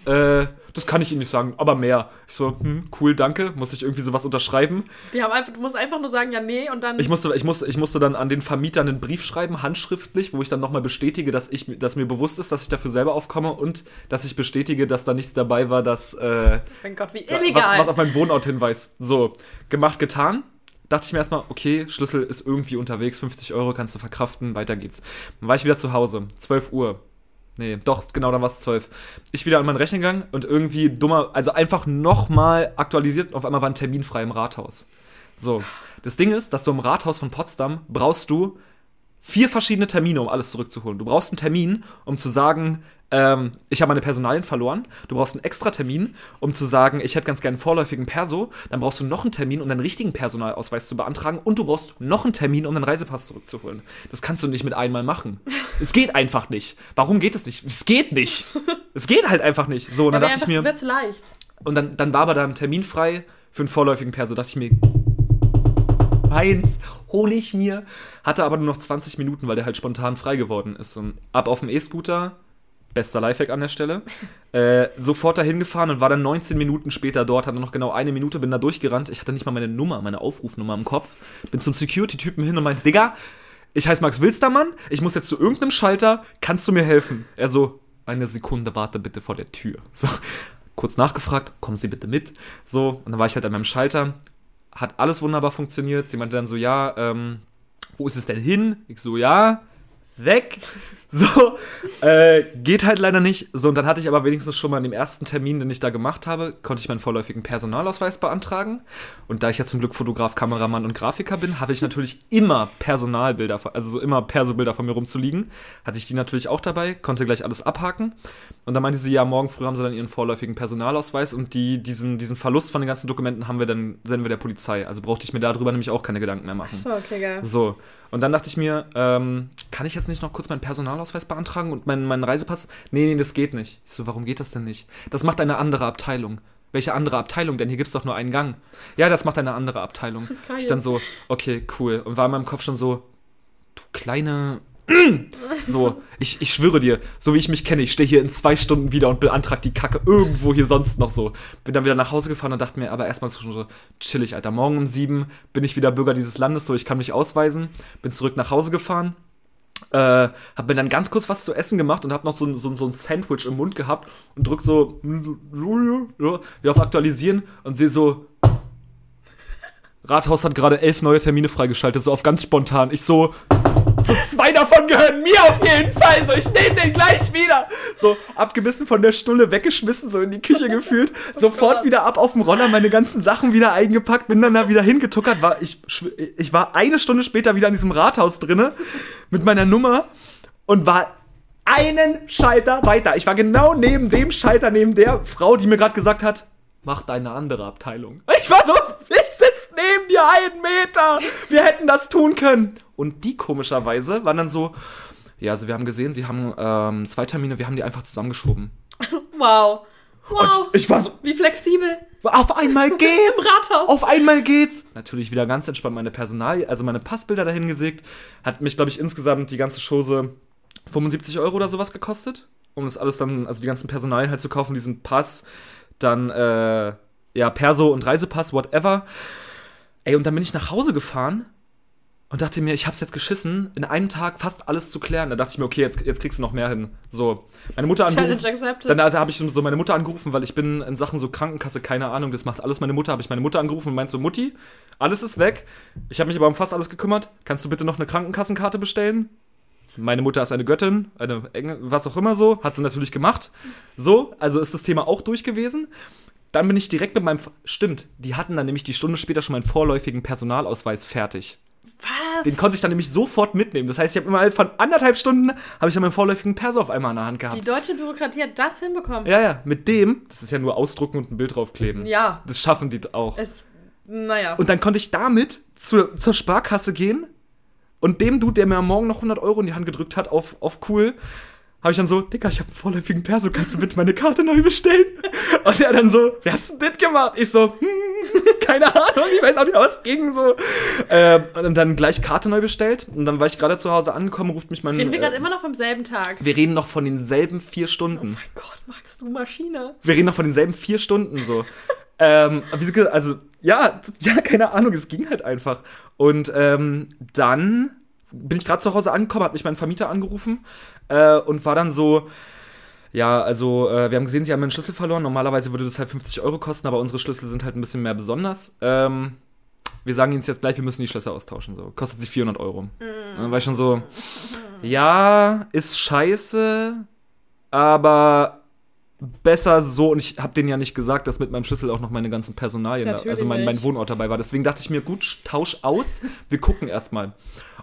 Äh, das kann ich Ihnen nicht sagen, aber mehr. Ich so, hm, cool, danke. Muss ich irgendwie sowas unterschreiben? die haben einfach, du musst einfach nur sagen, ja, nee, und dann. Ich musste, ich, musste, ich musste dann an den Vermieter einen Brief schreiben, handschriftlich, wo ich dann nochmal bestätige, dass, ich, dass mir bewusst ist, dass ich dafür selber aufkomme und dass ich bestätige, dass da nichts dabei war, dass, äh, mein Gott, wie was, illegal. was auf meinen Wohnort hinweist. So, gemacht, getan. Dachte ich mir erstmal, okay, Schlüssel ist irgendwie unterwegs, 50 Euro kannst du verkraften, weiter geht's. Dann war ich wieder zu Hause, 12 Uhr. Nee, doch, genau, dann war es 12. Ich wieder an meinen Rechner gegangen und irgendwie dummer, also einfach nochmal aktualisiert und auf einmal war ein Termin frei im Rathaus. So, das Ding ist, dass du im Rathaus von Potsdam brauchst du vier verschiedene Termine, um alles zurückzuholen. Du brauchst einen Termin, um zu sagen, ähm, ich habe meine Personalien verloren. Du brauchst einen extra Termin, um zu sagen, ich hätte ganz gerne einen vorläufigen Perso. Dann brauchst du noch einen Termin, um deinen richtigen Personalausweis zu beantragen. Und du brauchst noch einen Termin, um deinen Reisepass zurückzuholen. Das kannst du nicht mit einmal machen. es geht einfach nicht. Warum geht es nicht? Es geht nicht. Es geht halt einfach nicht. So, und dann ja, dachte ich mir, wäre zu leicht. und dann, dann war aber da ein Termin frei für einen vorläufigen Perso. Dachte ich mir, eins hole ich mir. Hatte aber nur noch 20 Minuten, weil der halt spontan frei geworden ist. Und ab auf dem E-Scooter, bester Lifehack an der Stelle, äh, sofort dahin gefahren und war dann 19 Minuten später dort, hatte noch genau eine Minute, bin da durchgerannt. Ich hatte nicht mal meine Nummer, meine Aufrufnummer im Kopf. Bin zum Security-Typen hin und meinte, Digga, ich heiße Max Wilstermann, ich muss jetzt zu irgendeinem Schalter, kannst du mir helfen? Er so, eine Sekunde, warte bitte vor der Tür. So, kurz nachgefragt, kommen Sie bitte mit. So, und dann war ich halt an meinem Schalter, hat alles wunderbar funktioniert. Sie meinte dann so, ja, ähm, wo ist es denn hin? Ich so, ja, weg. So, äh, geht halt leider nicht. So, und dann hatte ich aber wenigstens schon mal in dem ersten Termin, den ich da gemacht habe, konnte ich meinen vorläufigen Personalausweis beantragen. Und da ich ja zum Glück Fotograf, Kameramann und Grafiker bin, habe ich natürlich immer Personalbilder, also so immer Perso-Bilder von mir rumzuliegen. Hatte ich die natürlich auch dabei, konnte gleich alles abhaken. Und dann meinte sie, ja, morgen früh haben sie dann ihren vorläufigen Personalausweis und die, diesen, diesen Verlust von den ganzen Dokumenten haben wir dann, senden wir der Polizei. Also brauchte ich mir darüber nämlich auch keine Gedanken mehr machen. Ach so, okay, geil. So. Und dann dachte ich mir, ähm, kann ich jetzt nicht noch kurz meinen Personalausweis beantragen und meinen, meinen Reisepass? Nee, nee, das geht nicht. Ich so, warum geht das denn nicht? Das macht eine andere Abteilung. Welche andere Abteilung? Denn hier gibt es doch nur einen Gang. Ja, das macht eine andere Abteilung. Geil. Ich dann so, okay, cool. Und war in meinem Kopf schon so, du kleine. So, ich, ich schwöre dir, so wie ich mich kenne, ich stehe hier in zwei Stunden wieder und beantrag die Kacke irgendwo hier sonst noch so. Bin dann wieder nach Hause gefahren und dachte mir, aber erstmal schon so chillig, Alter. Morgen um sieben bin ich wieder Bürger dieses Landes, so ich kann mich ausweisen. Bin zurück nach Hause gefahren. Äh, hab mir dann ganz kurz was zu essen gemacht und hab noch so, so, so ein Sandwich im Mund gehabt und drück so wieder auf Aktualisieren und sehe so, Rathaus hat gerade elf neue Termine freigeschaltet, so auf ganz spontan. Ich so, so zwei davon gehören mir auf jeden Fall. So, ich nehme den gleich wieder. So, abgebissen von der Stulle, weggeschmissen, so in die Küche gefühlt. Sofort Gott. wieder ab auf dem Roller, meine ganzen Sachen wieder eingepackt, bin dann da wieder hingetuckert. War, ich, ich war eine Stunde später wieder in diesem Rathaus drinne mit meiner Nummer und war einen Schalter weiter. Ich war genau neben dem Schalter, neben der Frau, die mir gerade gesagt hat, mach deine andere Abteilung. Ich war so, ich sitze neben dir einen Meter. Wir hätten das tun können. Und die komischerweise waren dann so, ja, also wir haben gesehen, sie haben ähm, zwei Termine, wir haben die einfach zusammengeschoben. Wow. Wow. Und ich war so, Wie flexibel. auf einmal geht's. Im Rathaus. Auf einmal geht's. Natürlich wieder ganz entspannt meine Personal, also meine Passbilder dahin gesägt. Hat mich, glaube ich, insgesamt die ganze Chose 75 Euro oder sowas gekostet. Um das alles dann, also die ganzen Personalien halt zu kaufen, diesen Pass, dann, äh, ja, Perso und Reisepass, whatever. Ey, und dann bin ich nach Hause gefahren und dachte mir, ich hab's jetzt geschissen, in einem Tag fast alles zu klären. Da dachte ich mir, okay, jetzt, jetzt kriegst du noch mehr hin. So, meine Mutter angerufen. Challenge accepted. Dann da habe ich so meine Mutter angerufen, weil ich bin in Sachen so Krankenkasse, keine Ahnung, das macht alles meine Mutter. Habe ich meine Mutter angerufen und meinte so, Mutti, alles ist weg. Ich habe mich aber um fast alles gekümmert. Kannst du bitte noch eine Krankenkassenkarte bestellen? Meine Mutter ist eine Göttin, eine Engel, was auch immer so. Hat sie natürlich gemacht. So, also ist das Thema auch durch gewesen. Dann bin ich direkt mit meinem. Stimmt, die hatten dann nämlich die Stunde später schon meinen vorläufigen Personalausweis fertig. Was? Den konnte ich dann nämlich sofort mitnehmen. Das heißt, ich habe immer von anderthalb Stunden habe ich dann meinen vorläufigen Perso auf einmal in der Hand gehabt. Die deutsche Bürokratie hat das hinbekommen. Ja, ja, mit dem, das ist ja nur ausdrucken und ein Bild draufkleben. Ja. Das schaffen die auch. Es, naja. Und dann konnte ich damit zur, zur Sparkasse gehen und dem Dude, der mir am Morgen noch 100 Euro in die Hand gedrückt hat, auf, auf cool, habe ich dann so, Dicker, ich habe einen vorläufigen Perso, kannst du bitte meine Karte neu bestellen? Und er dann so, wie hast du das gemacht? Ich so, hm, keine Ahnung, ich weiß auch nicht, was ging so. Ähm, und dann gleich Karte neu bestellt und dann war ich gerade zu Hause angekommen, ruft mich mein... Reden wir gerade äh, immer noch vom selben Tag. wir reden noch von denselben vier Stunden. Mein Gott, magst du Maschine? Wir reden noch von denselben vier Stunden so. ähm, also, ja, ja, keine Ahnung, es ging halt einfach. Und ähm, dann bin ich gerade zu Hause angekommen, hat mich mein Vermieter angerufen äh, und war dann so, ja, also, äh, wir haben gesehen, sie haben einen Schlüssel verloren. Normalerweise würde das halt 50 Euro kosten, aber unsere Schlüssel sind halt ein bisschen mehr besonders. Ähm, wir sagen ihnen jetzt gleich, wir müssen die Schlösser austauschen. So. Kostet sie 400 Euro. Und dann war ich schon so, ja, ist scheiße, aber besser so. Und ich habe denen ja nicht gesagt, dass mit meinem Schlüssel auch noch meine ganzen Personalien, Natürlich also mein, mein. Wohnort dabei war. Deswegen dachte ich mir, gut, tausch aus, wir gucken erstmal.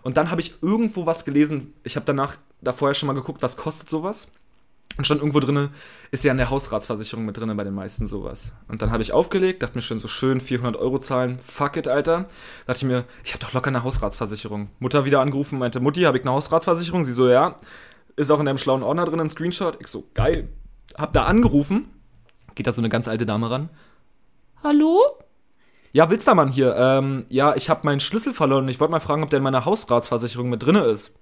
Und dann habe ich irgendwo was gelesen. Ich habe danach, da vorher schon mal geguckt, was kostet sowas. Und stand irgendwo drinne, ist ja in der Hausratsversicherung mit drinne bei den meisten sowas. Und dann habe ich aufgelegt, dachte mir schön so schön 400 Euro zahlen, fuck it, Alter. Dachte ich mir, ich habe doch locker eine Hausratsversicherung. Mutter wieder angerufen, meinte, Mutti, habe ich eine Hausratsversicherung? Sie so, ja. Ist auch in deinem schlauen Ordner drin, ein Screenshot. Ich so, geil. Hab da angerufen, Geht da so eine ganz alte Dame ran. Hallo? Ja, Wilstermann hier. Ähm, ja, ich habe meinen Schlüssel verloren und ich wollte mal fragen, ob der in meiner Hausratsversicherung mit drinne ist.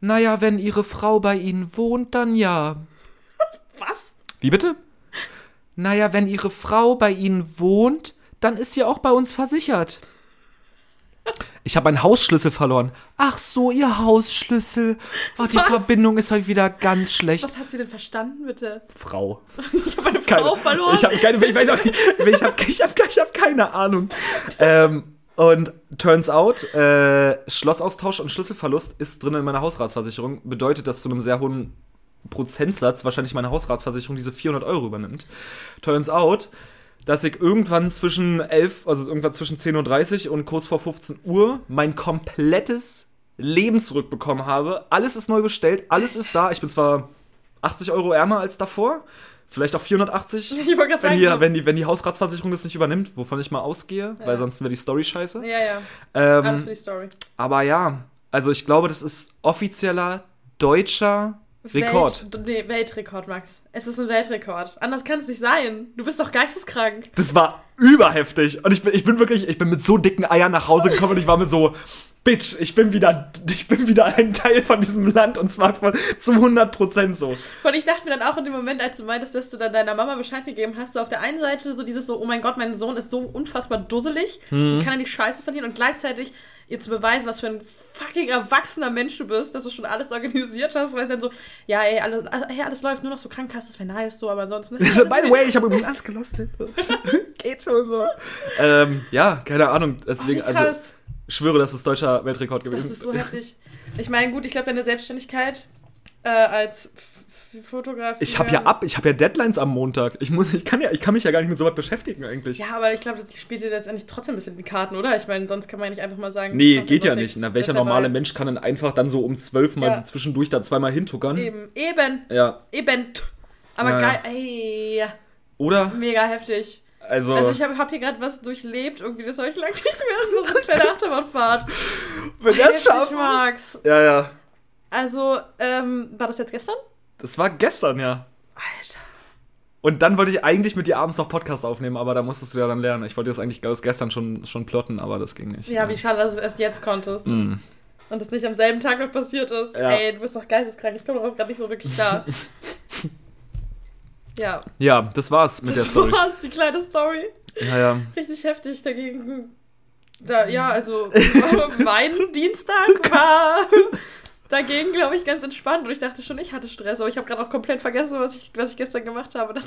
Naja, wenn Ihre Frau bei Ihnen wohnt, dann ja. Was? Wie bitte? Naja, wenn Ihre Frau bei Ihnen wohnt, dann ist sie auch bei uns versichert. Ich habe meinen Hausschlüssel verloren. Ach so, Ihr Hausschlüssel. Oh, die Was? Verbindung ist heute wieder ganz schlecht. Was hat sie denn verstanden, bitte? Frau. Ich habe meine Keine- Frau verloren. Ich habe keine, ich weiß auch nicht, ich habe ich hab, ich hab keine Ahnung. Ähm, und turns out, äh, Schlossaustausch und Schlüsselverlust ist drin in meiner Hausratsversicherung. Bedeutet, dass zu einem sehr hohen Prozentsatz wahrscheinlich meine Hausratsversicherung diese 400 Euro übernimmt. Turns out, dass ich irgendwann zwischen 11, also irgendwann zwischen 10.30 Uhr und kurz vor 15 Uhr mein komplettes Leben zurückbekommen habe. Alles ist neu bestellt, alles ist da. Ich bin zwar 80 Euro ärmer als davor, vielleicht auch 480. Ich wollte gerade Wenn sagen, die, wenn, die, wenn die Hausratsversicherung das nicht übernimmt, wovon ich mal ausgehe, Ja. weil sonst wäre die Story scheiße. ja, ja. Alles Ähm, für die Story. aber ja, also ich glaube, das ist offizieller deutscher Rekord. Welt, nee, Weltrekord, Max. Es ist ein Weltrekord. Anders kann es nicht sein. Du bist doch geisteskrank. Das war überheftig. Und ich bin, ich bin wirklich, ich bin mit so dicken Eiern nach Hause gekommen und ich war mir so, Bitch, ich bin wieder, ich bin wieder ein Teil von diesem Land und zwar von, zu 100 Prozent so. Und ich dachte mir dann auch in dem Moment, als du meintest, dass du dann deiner Mama Bescheid gegeben hast, so auf der einen Seite so dieses so, oh mein Gott, mein Sohn ist so unfassbar dusselig Mhm. kann er die Scheiße verlieren und gleichzeitig ihr zu beweisen, was für ein fucking erwachsener Mensch du bist, dass du schon alles organisiert hast, weil es dann so, ja, ey, alles, hey, alles läuft, nur noch so Krankenkasse, das wäre nice, so, aber ansonsten. By the way, ich habe übrigens alles gelost. Geht schon so. Ähm, ja, keine Ahnung. Deswegen, oh, also, schwöre, das ist deutscher Weltrekord Das gewesen. ist so heftig. Ich meine, gut, ich glaube, deine Selbstständigkeit äh, als Fotograf. Ich habe ja ab, ich habe ja Deadlines am Montag. Ich muss, ich kann ja, ich kann mich ja gar nicht mit sowas beschäftigen eigentlich. Ja, aber ich glaube, das spielt dir letztendlich trotzdem ein bisschen die Karten, oder? Ich meine, sonst kann man ja nicht einfach mal sagen. Nee, das geht ja nicht. Na, welcher normale Mensch kann dann einfach dann so um zwölf mal Ja. so zwischendurch da zweimal hintuckern? Eben, eben, Ja. eben. Aber Ja, geil, ey, Oder? mega heftig. Also, Also ich habe hab hier gerade was durchlebt, irgendwie, das habe ich lange nicht mehr. Das war so eine kleine Achterbahnfahrt. wenn Heftig, schafft. Max. Ja, ja. Also, ähm, war das jetzt gestern? Das war gestern, ja. Alter. Und dann wollte ich eigentlich mit dir abends noch Podcast aufnehmen, aber da musstest du ja dann lernen. Ich wollte das eigentlich alles gestern schon, schon plotten, aber das ging nicht. Ja, wie schade, dass du es erst jetzt konntest. Mm. Und es nicht am selben Tag noch passiert ist. Ja. Ey, du bist doch geisteskrank. Ich komme darauf gerade nicht so wirklich klar. ja. Ja, das war's mit der das Story. war's, die kleine Story. Ja, ja. Richtig heftig dagegen. Da, ja, also mein Dienstag war dagegen, glaube ich, ganz entspannt. Und ich dachte schon, ich hatte Stress, aber ich habe gerade auch komplett vergessen, was ich, was ich gestern gemacht habe.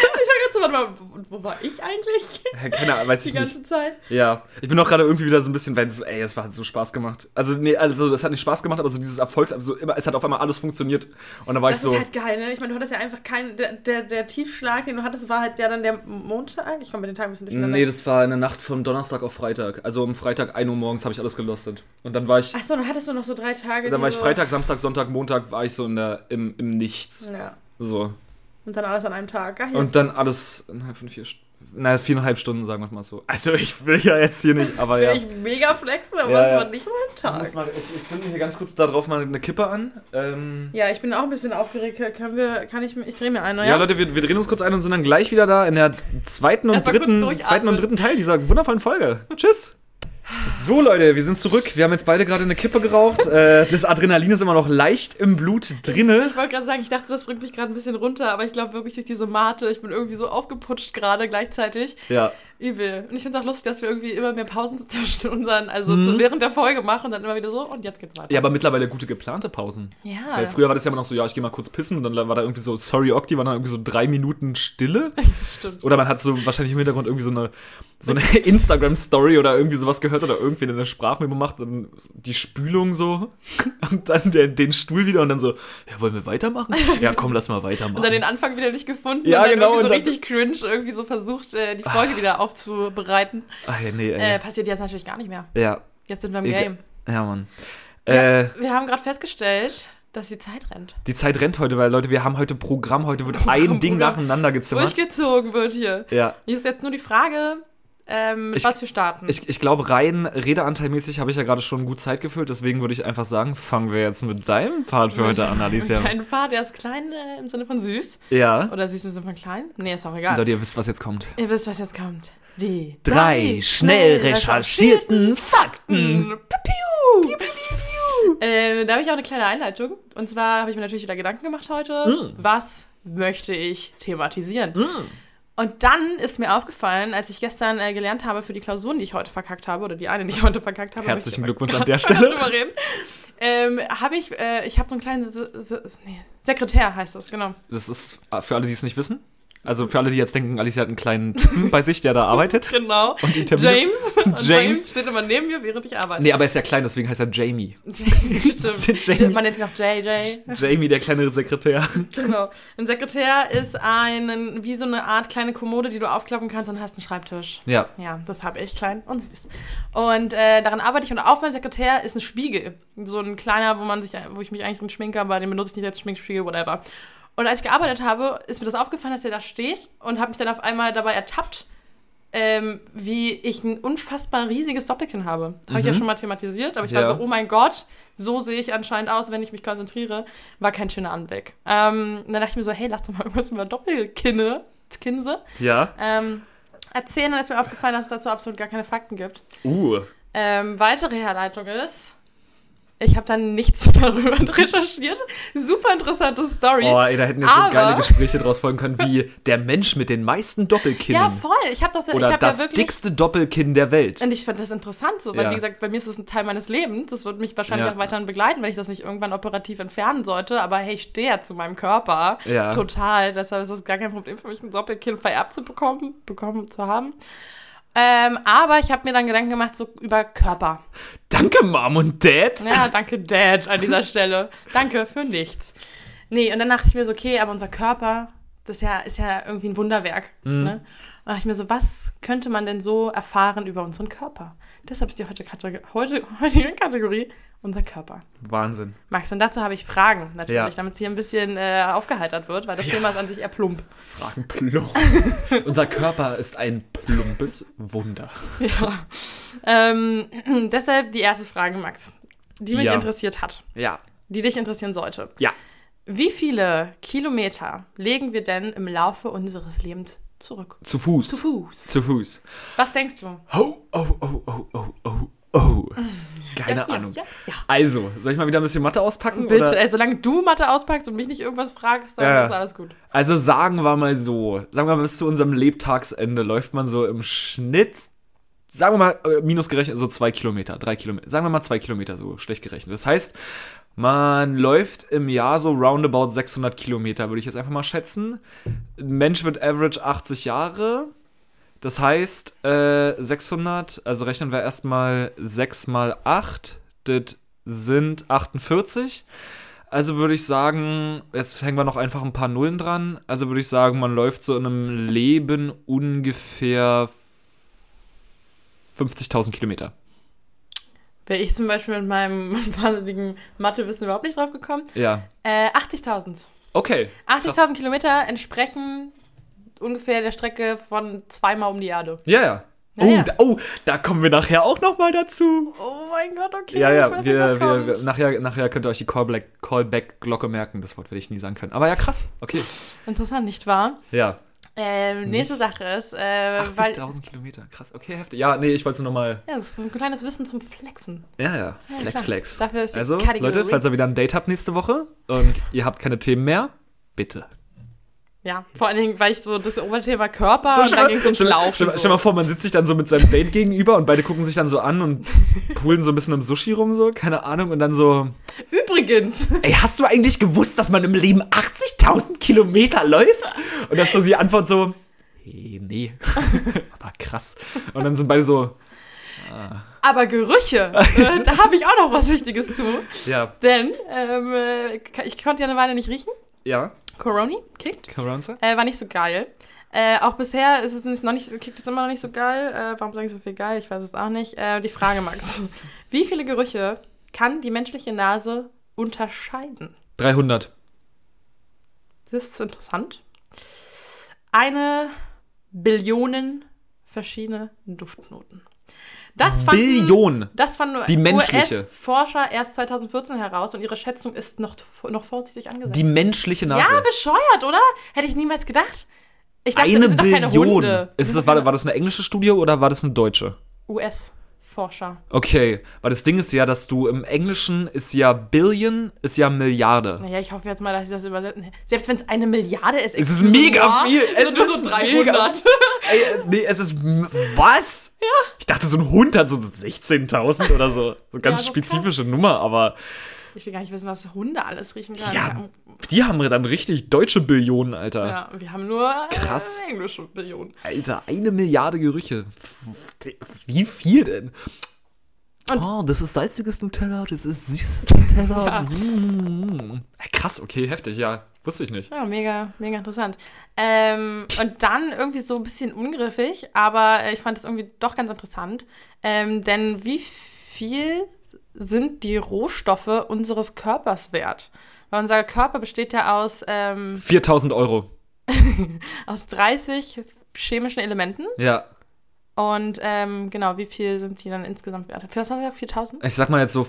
Ich so, warte mal, wo- war ich eigentlich Keine Ahnung, weiß die ich nicht. ganze Zeit? Ja, ich bin auch gerade irgendwie wieder so ein bisschen, weil das, ey, es hat so Spaß gemacht. Also, nee, also, das hat nicht Spaß gemacht, aber so dieses Erfolgs, also immer, es hat auf einmal alles funktioniert. Und dann war Das ich so, ist halt geil, ne? Ich meine, du hattest ja einfach keinen. Der, der, der Tiefschlag, den du hattest, war halt ja dann der Montag. Ich komme mit den Tagen ein bisschen durcheinander. nee, das war in der Nacht von Donnerstag auf Freitag. Also, am Freitag 1 Uhr morgens habe ich alles gelostet. Und dann war ich, Achso, dann hattest du noch so drei Tage. dann die war ich so, Freitag, Samstag, Sonntag, Montag, war ich so in der, im, im Nichts. Ja. So. Und dann alles an einem Tag. Ach, ja. Und dann alles innerhalb von vier Stunden. Na, viereinhalb Stunden, sagen wir mal so. Also, ich will ja jetzt hier nicht, aber ja. Ich mega flexen, aber Ja, es ja. war nicht mal ein Tag. mal, ich, ich zünde hier ganz kurz da drauf mal eine Kippe an. Ähm, Ja, ich bin auch ein bisschen aufgeregt. Können wir, kann ich, ich drehe mir eine, Ja, Leute, wir, wir drehen uns kurz ein und sind dann gleich wieder da in der zweiten und, dritten, zweiten und dritten Teil dieser wundervollen Folge. Tschüss. So, Leute, wir sind zurück. Wir haben jetzt beide gerade eine Kippe geraucht. äh, das Adrenalin ist immer noch leicht im Blut drinne. Ich wollte gerade sagen, ich dachte, das bringt mich gerade ein bisschen runter, aber ich glaube wirklich durch diese Mate, ich bin irgendwie so aufgeputscht gerade gleichzeitig. Ja. Übel. Und ich finde es auch lustig, dass wir irgendwie immer mehr Pausen zwischen unseren, also Mhm. zu, während der Folge machen und dann immer wieder so und jetzt geht's weiter. Ja, aber mittlerweile gute geplante Pausen. Ja. Weil früher war das ja immer noch so, ja, ich gehe mal kurz pissen und dann war da irgendwie so, sorry, Okti, war dann irgendwie so drei Minuten Stille. Stimmt. Oder man hat so wahrscheinlich im Hintergrund irgendwie so eine, so eine Instagram-Story oder irgendwie sowas gehört oder irgendwie eine Sprachmemo macht, dann die Spülung so und dann der, den Stuhl wieder und dann so, ja, wollen wir weitermachen? Ja, komm, lass mal weitermachen. Und dann den Anfang wieder nicht gefunden Ja, und dann genau, irgendwie so und dann- richtig cringe irgendwie so versucht, äh, die Folge wieder aufzubereiten. Ach, ja, nee, Äh, ey. passiert jetzt natürlich gar nicht mehr. ja, Jetzt sind wir im Egal. Game. ja, Mann. Ja, Äh, wir haben gerade festgestellt, dass die Zeit rennt. die Zeit rennt heute, weil Leute, wir haben heute Programm, heute wird Programm, ein Ding Bruder. nacheinander gezimmert. Durchgezogen wird hier. Ja, Hier ist jetzt nur die Frage, ähm, Ich- was wir starten. Ich, ich glaube, rein redeanteilmäßig habe ich ja gerade schon gut Zeit gefüllt, deswegen würde ich einfach sagen, fangen wir jetzt mit deinem Part für heute an, Alicia. Kleinen Pfad, der ist klein äh, im Sinne von süß. Ja. Oder süß im Sinne von klein? Nee, ist auch egal. Leute, ihr wisst, was jetzt kommt. Ihr wisst, was jetzt kommt. Die Drei schnell recherchierten Fakten. Piu, piu, piu. Äh, da habe ich auch eine kleine Einleitung. Und zwar habe ich mir natürlich wieder Gedanken gemacht heute. Mm. Was möchte ich thematisieren? Mm. Und dann ist mir aufgefallen, als ich gestern äh, gelernt habe für die Klausuren, die ich heute verkackt habe, oder die eine, die ich heute verkackt habe. Herzlichen Glückwunsch an der Stelle. nicht drüber reden, ähm, habe ich, äh, ich habe so einen kleinen Se Se nee, Sekretär, heißt das, genau. Das ist äh, für alle, die es nicht wissen. Also für alle, die jetzt denken, Alicia hat einen kleinen Typen bei sich, der da arbeitet. Genau. Und. James. James. James steht immer neben mir, während ich arbeite. Nee, aber er ist ja klein, deswegen heißt er Jamie. Stimmt. Jamie. Man nennt ihn auch JJ. Jamie, der kleine Sekretär. Genau. Ein Sekretär ist ein, wie so eine Art kleine Kommode, die du aufklappen kannst und hast einen Schreibtisch. Ja. Ja, das habe ich, klein und süß. Und äh, daran arbeite ich und auf meinem Sekretär ist ein Spiegel. So ein kleiner, wo man sich, wo ich mich eigentlich drin schminke, aber den benutze ich nicht als Schminkspiegel, whatever. Und als ich gearbeitet habe, ist mir das aufgefallen, dass der da steht und habe mich dann auf einmal dabei ertappt, ähm, wie ich ein unfassbar riesiges Doppelkinn habe. Habe ich ja Mhm. schon mal thematisiert, aber ich Ja. war so, oh mein Gott, so sehe ich anscheinend aus, wenn ich mich konzentriere. War kein schöner Anblick. Ähm, und dann dachte ich mir so, hey, lass doch mal irgendwas über Doppelkinne, Kinse, Ja. ähm, erzählen. Dann ist mir aufgefallen, dass es dazu absolut gar keine Fakten gibt. Uh. Ähm, weitere Herleitung ist, ich habe dann nichts darüber recherchiert. Super interessante Story. Oh, ey, da hätten jetzt so Aber- geile Gespräche draus folgen können, wie der Mensch mit den meisten Doppelkinnen. ja, voll. Ich habe das ja, ich Oder hab ja das wirklich. dickste Doppelkinn der Welt. Und ich fand das interessant so, weil Ja. wie gesagt, bei mir ist das ein Teil meines Lebens. Das wird mich wahrscheinlich Ja. auch weiterhin begleiten, wenn ich das nicht irgendwann operativ entfernen sollte. Aber hey, ich stehe ja zu meinem Körper. Ja. Total. Deshalb ist das gar kein Problem für mich, ein Doppelkinn vererbt zu bekommen, bekommen zu haben. Ähm, aber ich habe mir dann Gedanken gemacht so über Körper. Danke, Mom und Dad. Ja, danke, Dad, an dieser Stelle. Danke für nichts. Nee, und dann dachte ich mir so, okay, aber unser Körper, das ist ja, ist ja irgendwie ein Wunderwerk. Mhm. Ne? Und dachte ich mir so, was könnte man denn so erfahren über unseren Körper? Deshalb ist die heute Kategor heute, heutige Kategorie unser Körper. Wahnsinn. Max, und dazu habe ich Fragen natürlich, Ja. damit es hier ein bisschen äh, aufgeheitert wird, weil das Thema ist an sich eher plump. Fragen plump. Unser Körper ist ein plumpes Wunder. Ja. ähm, deshalb die erste Frage, Max, die mich Ja. interessiert hat, Ja. die dich interessieren sollte. Ja. Wie viele Kilometer legen wir denn im Laufe unseres Lebens zurück? Zu Fuß. Zu Fuß. Zu Fuß. Was denkst du? Oh, oh, oh, oh, oh, oh, oh. Keine ja, Ahnung. Ja, ja. Also, soll ich mal wieder ein bisschen Mathe auspacken? Bitte, Oder? äh, solange du Mathe auspackst und mich nicht irgendwas fragst, dann ist alles gut. Also sagen wir mal so, sagen wir mal bis zu unserem Lebtagsende läuft man so im Schnitt, sagen wir mal äh, minus gerechnet, so zwei Kilometer, drei Kilometer, sagen wir mal zwei Kilometer, so schlecht gerechnet. Das heißt, man läuft im Jahr so roundabout 600 Kilometer, würde ich jetzt einfach mal schätzen. Ein Mensch wird average 80 Jahre. Das heißt, äh, 600, also rechnen wir erstmal 6 mal 8, das sind 48. Also würde ich sagen, jetzt hängen wir noch einfach ein paar Nullen dran. Also würde ich sagen, man läuft so in einem Leben ungefähr 50.000 Kilometer. Wäre ich zum Beispiel mit meinem wahnsinnigen Mathewissen überhaupt nicht drauf gekommen. Ja. Äh, 80.000. Okay. 80.000 Kilometer entsprechen ungefähr der Strecke von zweimal um die Erde. Ja, ja. Oh, ja. Da, oh, da kommen wir nachher auch noch mal dazu. Oh mein Gott, okay. ja, ja, weiß wir, wir, wir, nachher, nachher könnt ihr euch die Callback- Callback-Glocke merken. Das Wort werde ich nie sagen können. Aber ja, krass. Okay. Interessant, nicht wahr? Ja. Ähm, nächste Sache ist, äh, weil. 80.000 Kilometer. Krass. Okay, heftig. Ja, nee, ich wollte es nur noch mal. Ja, das ist so ein kleines Wissen zum Flexen. Ja, ja. Ja, Flex, klar. Flex. Dafür ist die Also, Kategorie. Leute, falls ihr wieder ein Date habt nächste Woche und ihr habt keine Themen mehr, bitte. Ja, vor allen Dingen, weil ich so das Oberthema Körper So, und dann ging es um Schlauch. stell, so. mal vor, man sitzt sich dann so mit seinem Date gegenüber und beide gucken sich dann so an und poolen so ein bisschen im Sushi rum, so, keine Ahnung, und dann so, Übrigens, ey, hast du eigentlich gewusst, dass man im Leben 80.000 Kilometer läuft? Und ist so die Antwort so, hey, nee, aber krass. Und dann sind beide so, aber Gerüche, äh, da habe ich auch noch was Wichtiges zu. ja, Denn ähm, äh, ich konnte ja eine Weile nicht riechen. ja, Coroni kickt. Caronza? Äh, war nicht so geil. Äh, auch bisher ist es nicht, noch nicht, kickt es immer noch nicht so geil. Äh, warum sage ich so viel geil? Ich weiß es auch nicht. Äh, die Frage, Max. Wie viele Gerüche kann die menschliche Nase unterscheiden? 300. Das ist interessant. Eine Billion verschiedene Duftnoten. Das fanden, Billion. Das fanden Die menschliche. US-Forscher erst 2014 heraus und ihre Schätzung ist noch, noch vorsichtig angesetzt. Die menschliche Nase. ja, bescheuert, oder? Hätte ich niemals gedacht. Ich dachte, eine wir sind doch keine Billion. Ist das, war, war das eine englische Studie oder war das eine deutsche? US-Forscher. Okay, weil das Ding ist ja, dass du im Englischen ist ja Billion, ist ja Milliarde. Naja, ich hoffe jetzt mal, dass ich das übersetzen. Selbst wenn es eine Milliarde ist. Es ist mega moi, viel. Es sind so mega 300. Ey, nee, es ist. Was? Ja. Ich dachte, so ein Hund hat so 16.000 oder so. So ganz Ja, spezifische Nummer, aber Ich will gar nicht wissen, was Hunde alles riechen können. ja, die haben dann richtig deutsche Billionen, Alter. Ja, wir haben nur Krass. Äh, englische Billionen. Alter, eine Milliarde Gerüche. Wie viel denn? Und- oh, das ist salziges Nutella, das ist süßes Nutella. Mm. Krass, okay, heftig, ja. Wusste ich nicht. Ja, mega, mega interessant. Ähm, und dann irgendwie so ein bisschen ungriffig, aber äh, ich fand es irgendwie doch ganz interessant. Ähm, denn wie viel sind die Rohstoffe unseres Körpers wert? Weil unser Körper besteht ja aus, ähm, 4000 Euro. aus 30 chemischen Elementen. Ja. Und ähm, genau, wie viel sind die dann insgesamt wert? Für was du gesagt? 4000? Ich sag mal jetzt so.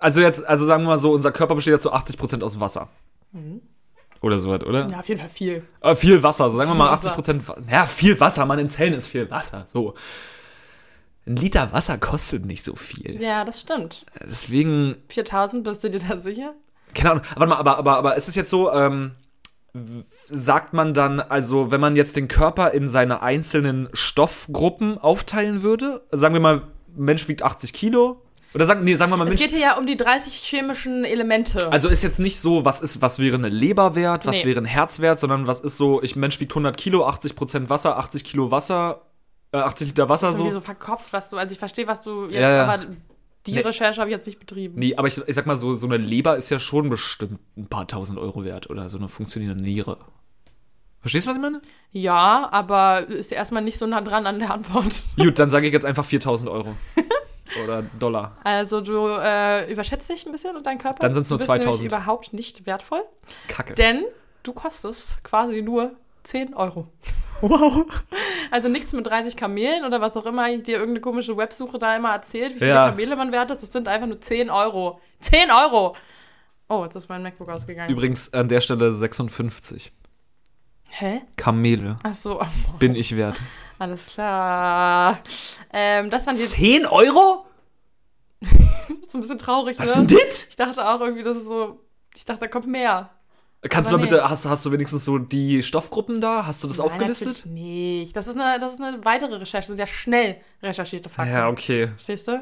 Also jetzt, also sagen wir mal so, unser Körper besteht jetzt zu 80% aus Wasser. Oder so, oder? Ja, auf jeden Fall viel. Äh, viel Wasser, so sagen wir mal Viel 80%. Wa- Ja, viel Wasser, man, in Zellen ist viel Wasser. So. Ein Liter Wasser kostet nicht so viel. Ja, das stimmt. Deswegen, 4000, bist du dir da sicher? keine Ahnung. Warte mal, aber, aber, aber ist es jetzt so, ähm, sagt man dann, also wenn man jetzt den Körper in seine einzelnen Stoffgruppen aufteilen würde, sagen wir mal, Mensch wiegt 80 Kilo. Oder sagen, nee, sagen wir mal, Es Mensch. geht hier ja um die 30 chemischen Elemente. Also ist jetzt nicht so, was ist, was wäre eine Leber wert, was Nee. wäre ein Herz wert, sondern was ist so, ich Mensch wiegt 100 Kilo, 80 Prozent Wasser, 80 Kilo Wasser, äh, 80 Liter Wasser das ist so. so verkopft, was du, also ich verstehe, was du jetzt, Ja, ja. aber die Nee. Recherche habe ich jetzt nicht betrieben. Nee, aber ich, ich sag mal so, so eine Leber ist ja schon bestimmt ein paar tausend Euro wert oder so eine funktionierende Niere. Verstehst du, was ich meine? Ja, aber ist erstmal nicht so nah dran an der Antwort. Gut, dann sage ich jetzt einfach 4000 Euro. oder Dollar. Also du äh, überschätzt dich ein bisschen und deinen Körper. Dann sind's nur du bist nämlich 2000. überhaupt nicht wertvoll, Kacke. denn du kostest quasi nur 10 Euro. Wow. Also nichts mit 30 Kamelen oder was auch immer dir irgendeine komische Websuche da immer erzählt, wie viele Ja. Kamele man wert ist. Das sind einfach nur 10 Euro. 10 Euro! Oh, jetzt ist mein MacBook ausgegangen. Übrigens an der Stelle 56. Hä? Kamele Ach so, bin ich wert. alles klar. Ähm, das fand ich 10 Euro? so ein bisschen traurig, Was ne? ist denn das? Ich dachte auch irgendwie, das ist so. Ich dachte, da kommt mehr. Kannst Aber du mal nee. bitte, hast, hast du wenigstens so die Stoffgruppen da? Hast du das Nein, aufgelistet? Nicht. Das ist, eine, das ist eine weitere Recherche. Das sind ja schnell recherchierte Fakten. Ja, okay. Verstehst du?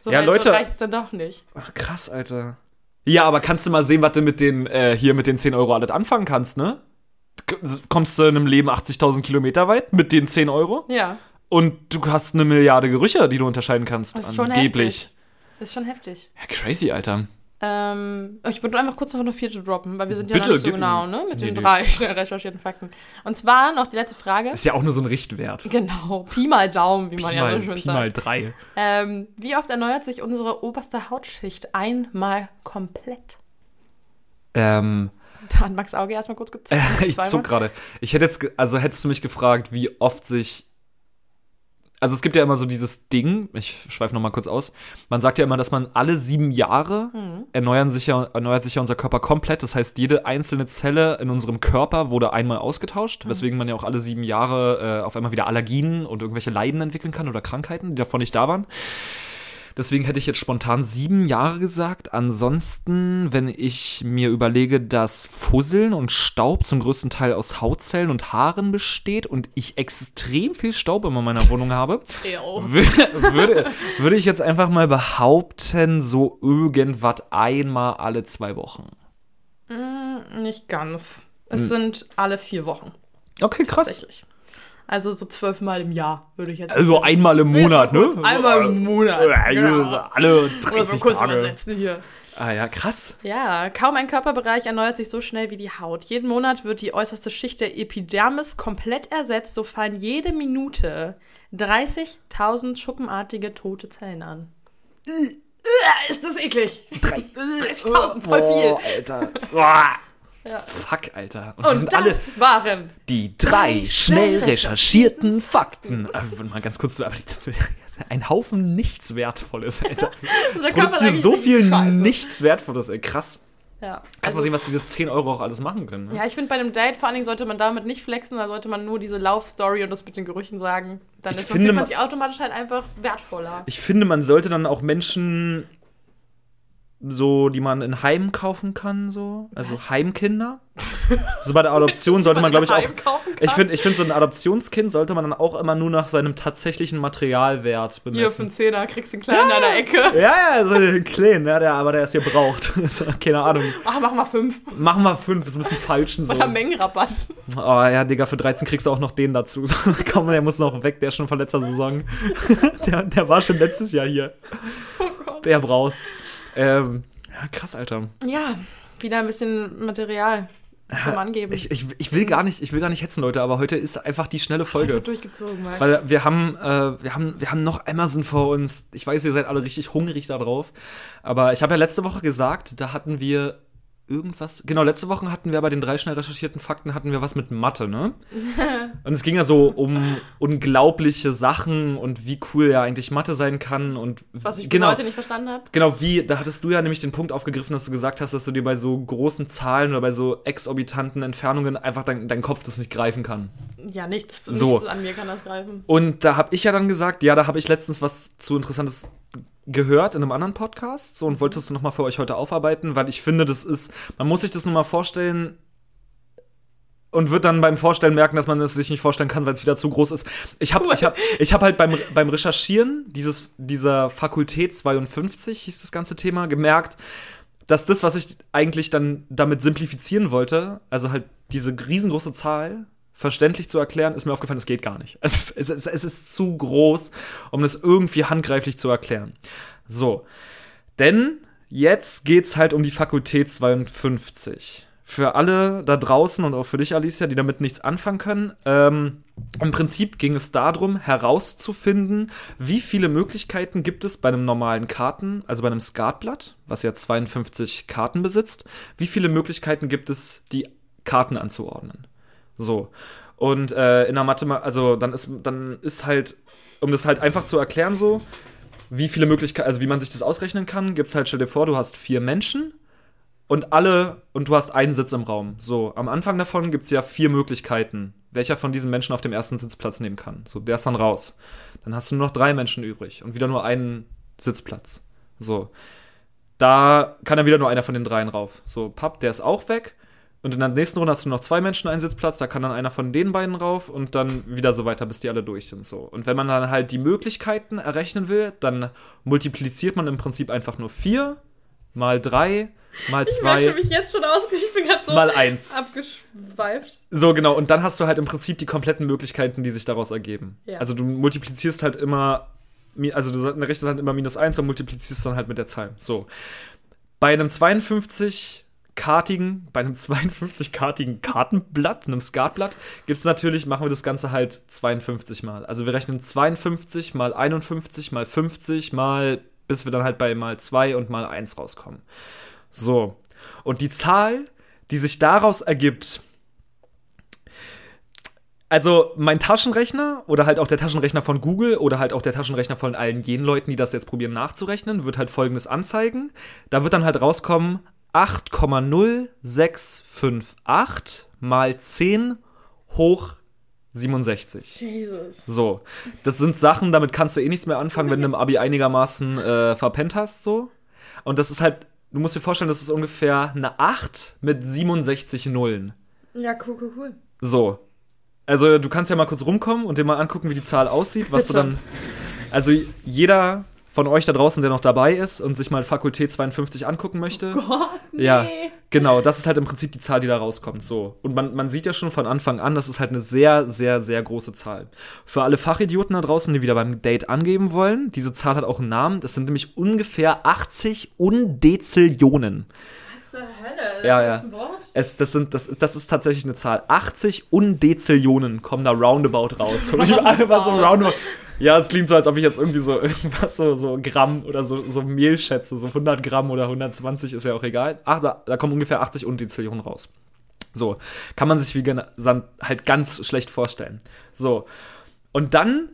So Ja, Leute- reicht's dann doch nicht. Ach, krass, Alter. Ja, aber kannst du mal sehen, was du mit den, äh, hier mit den 10 Euro alles anfangen kannst, ne? Kommst du in einem Leben 80.000 Kilometer weit mit den 10 Euro? Ja, Und du hast eine Milliarde Gerüche, die du unterscheiden kannst. Das ist schon angeblich. ist schon heftig. Ja, crazy, Alter. Ähm, ich würde einfach kurz noch eine vierte droppen, weil wir sind ja Bitte, noch nicht so genau, ne? Mit Nee, den nee. drei schnell recherchierten Fakten. Und zwar noch die letzte Frage. Ist ja auch nur so ein Richtwert. Genau, Pi mal Daumen, wie man Pi ja mal, so schön Pi sagt. mal 3. Ähm, wie oft erneuert sich unsere oberste Hautschicht einmal komplett? Ähm, Da hat Max Auge erstmal kurz gezuckt. Äh, ich zuck gerade. Ich hätte jetzt, also hättest du mich gefragt, wie oft sich. Also es gibt ja immer so dieses Ding, ich schweife noch mal kurz aus. Man sagt ja immer, dass man alle sieben Jahre Mhm. erneuern sich ja, erneuert sich ja unser Körper komplett. Das heißt, jede einzelne Zelle in unserem Körper wurde einmal ausgetauscht, Mhm. weswegen man ja auch alle sieben Jahre äh, auf einmal wieder Allergien und irgendwelche Leiden entwickeln kann oder Krankheiten, die davon nicht da waren. Deswegen hätte ich jetzt spontan sieben Jahre gesagt. Ansonsten, wenn ich mir überlege, dass Fusseln und Staub zum größten Teil aus Hautzellen und Haaren besteht und ich extrem viel Staub immer in meiner Wohnung habe, würde, würde ich jetzt einfach mal behaupten, so irgendwas einmal alle zwei Wochen. Mm, nicht ganz. Es Hm. sind alle vier Wochen, Okay, krass. Also so zwölfmal im Jahr, würde ich jetzt Also einmal im Monat, ne? Einmal im Monat. Ja, genau. Alle Oder 30 so kurz Tage. übersetzen hier. Ah ja, krass. Ja, kaum ein Körperbereich erneuert sich so schnell wie die Haut. Jeden Monat wird die äußerste Schicht der Epidermis komplett ersetzt, so fallen jede Minute 30.000 schuppenartige tote Zellen an. Ist das eklig? 30.000, voll viel. Oh, Alter. Ja. Fuck, Alter. Und, Und sind das waren die drei schnell recherchierten Fakten. Warte mal ganz kurz, aber ein Haufen nichts Wertvolles, Alter. Da Ich kann man produziere eigentlich so viel Scheiße. nichts Wertvolles, ey. Krass. Ja. Kannst Also, mal sehen, was diese 10 Euro auch alles machen können. Ne? ja, ich finde, bei einem Date vor allen Dingen sollte man damit nicht flexen, da sollte man nur diese Laufstory und das mit den Gerüchen sagen. Dann Ich ist man, finde man ma- sich automatisch halt einfach wertvoller. Ich finde, man sollte dann auch Menschen so, die man in Heim kaufen kann, so. Also Was? Heimkinder. So bei der Adoption sollte man, glaube ich, auch. Ich finde, ich find, so ein Adoptionskind sollte man dann auch immer nur nach seinem tatsächlichen Materialwert Hier für bemessen. einen Zehner kriegst du einen kleinen in der Ecke. Ja, ja, so den kleinen, ja, der, aber der ist hier braucht. Keine Ahnung. Ach, mach mal fünf. Machen wir fünf, ist ein bisschen falsch und so. Oder Mengenrabatt. Oh ja, Digga, für 13 kriegst du auch noch den dazu. Komm, der muss noch weg, der ist schon von letzter Saison. der, der war schon letztes Jahr hier. Oh Gott. Der brauchst. Ähm, ja, krass, Alter. Ja, wieder ein bisschen Material zum Angeben. Ich, ich, ich will gar nicht, ich will gar nicht hetzen, Leute, aber heute ist einfach die schnelle Heute Folge. wird durchgezogen, Max. Weil wir haben, äh, wir haben, wir haben noch Amazon vor uns. Ich weiß, ihr seid alle richtig hungrig da drauf. Aber ich habe ja letzte Woche gesagt, da hatten wir irgendwas. Genau, letzte Woche hatten wir bei den drei schnell recherchierten Fakten hatten wir was mit Mathe, ne? und es ging ja so um unglaubliche Sachen und wie cool ja eigentlich Mathe sein kann und Was ich bis genau. heute nicht verstanden habe. Genau, wie, da hattest du ja nämlich den Punkt aufgegriffen, dass du gesagt hast, dass du dir bei so großen Zahlen oder bei so exorbitanten Entfernungen einfach dein, dein Kopf das nicht greifen kann. Ja, nichts, So. nichts an mir kann das greifen. Und da habe ich ja dann gesagt, ja, da habe ich letztens was zu Interessantes gehört in einem anderen Podcast so und wollte es nochmal für euch heute aufarbeiten, weil ich finde, das ist, man muss sich das nur mal vorstellen und wird dann beim Vorstellen merken, dass man es sich nicht vorstellen kann, weil es wieder zu groß ist. Ich habe ich hab, ich hab halt beim, beim Recherchieren dieses, dieser Fakultät 52, hieß das ganze Thema, gemerkt, dass das, was ich eigentlich dann damit simplifizieren wollte, also halt diese riesengroße Zahl, verständlich zu erklären, ist mir aufgefallen, das geht gar nicht. Es ist, es, ist, es ist zu groß, um das irgendwie handgreiflich zu erklären. So. Denn jetzt geht's halt um die Fakultät 52. Für alle da draußen und auch für dich, Alicia, die damit nichts anfangen können, ähm, im Prinzip ging es darum, herauszufinden, wie viele Möglichkeiten gibt es bei einem normalen Karten, also bei einem Skatblatt, was ja 52 Karten besitzt, wie viele Möglichkeiten gibt es, die Karten anzuordnen. So. Und äh, in der Mathe, also dann ist, dann ist halt, um das halt einfach zu erklären, so, wie viele Möglichkeiten, also wie man sich das ausrechnen kann, gibt es halt, stell dir vor, du hast vier Menschen und alle, und du hast einen Sitz im Raum. So, am Anfang davon gibt es ja vier Möglichkeiten, welcher von diesen Menschen auf dem ersten Sitz Platz nehmen kann. So, der ist dann raus. Dann hast du nur noch drei Menschen übrig und wieder nur einen Sitzplatz. So. Da kann dann wieder nur einer von den dreien rauf. So, Papp, der ist auch weg. Und in der nächsten Runde hast du noch zwei Menschen einen Sitzplatz, da kann dann einer von den beiden rauf und dann wieder so weiter, bis die alle durch sind. So. Und wenn man dann halt die Möglichkeiten errechnen will, dann multipliziert man im Prinzip einfach nur vier mal drei mal Ich merke zwei mich jetzt schon aus, ich bin gerade so mal eins. abgeschweift. So, genau. Und dann hast du halt im Prinzip die kompletten Möglichkeiten, die sich daraus ergeben. Ja. Also du multiplizierst halt immer, also du rechnest halt immer minus eins und multiplizierst dann halt mit der Zahl. So. Bei einem 52 kartigen, bei einem 52-kartigen Kartenblatt, einem Skatblatt, gibt es natürlich, machen wir das Ganze halt 52 mal. Also wir rechnen 52 mal 51 mal 50 mal, bis wir dann halt bei mal 2 und mal 1 rauskommen. So. Und die Zahl, die sich daraus ergibt, also mein Taschenrechner oder halt auch der Taschenrechner von Google oder halt auch der Taschenrechner von allen jenen Leuten, die das jetzt probieren nachzurechnen, wird halt folgendes anzeigen. Da wird dann halt rauskommen 8,0658 mal 10 hoch 67. Jesus. So, das sind Sachen, damit kannst du eh nichts mehr anfangen, wenn du im Abi einigermaßen äh, verpennt hast, so. Und das ist halt, du musst dir vorstellen, das ist ungefähr eine 8 mit 67 Nullen. Ja, cool, cool, cool. So. Also, du kannst ja mal kurz rumkommen und dir mal angucken, wie die Zahl aussieht, was Bitte. du dann. Also, jeder von euch da draußen, der noch dabei ist und sich mal Fakultät 52 angucken möchte. Gott, nee. Ja, genau, das ist halt im Prinzip die Zahl, die da rauskommt. So. Und man, man sieht ja schon von Anfang an, das ist halt eine sehr, sehr, sehr große Zahl. Für alle Fachidioten da draußen, die wieder beim Date angeben wollen, diese Zahl hat auch einen Namen. Das sind nämlich ungefähr 80 Undezillionen. Zur Hölle? Ja, Das ja. ist ein Wort? Es, das, sind, das, das ist tatsächlich eine Zahl. 80 Undezillionen kommen da roundabout raus. Und ich so roundabout. Ja, es klingt so, als ob ich jetzt irgendwie so irgendwas, so, so Gramm oder so, so Mehl schätze. So 100 Gramm oder 120 ist ja auch egal. Ach, da, da kommen ungefähr 80 Undezillionen raus. So, kann man sich wie gesagt halt ganz schlecht vorstellen. So, und dann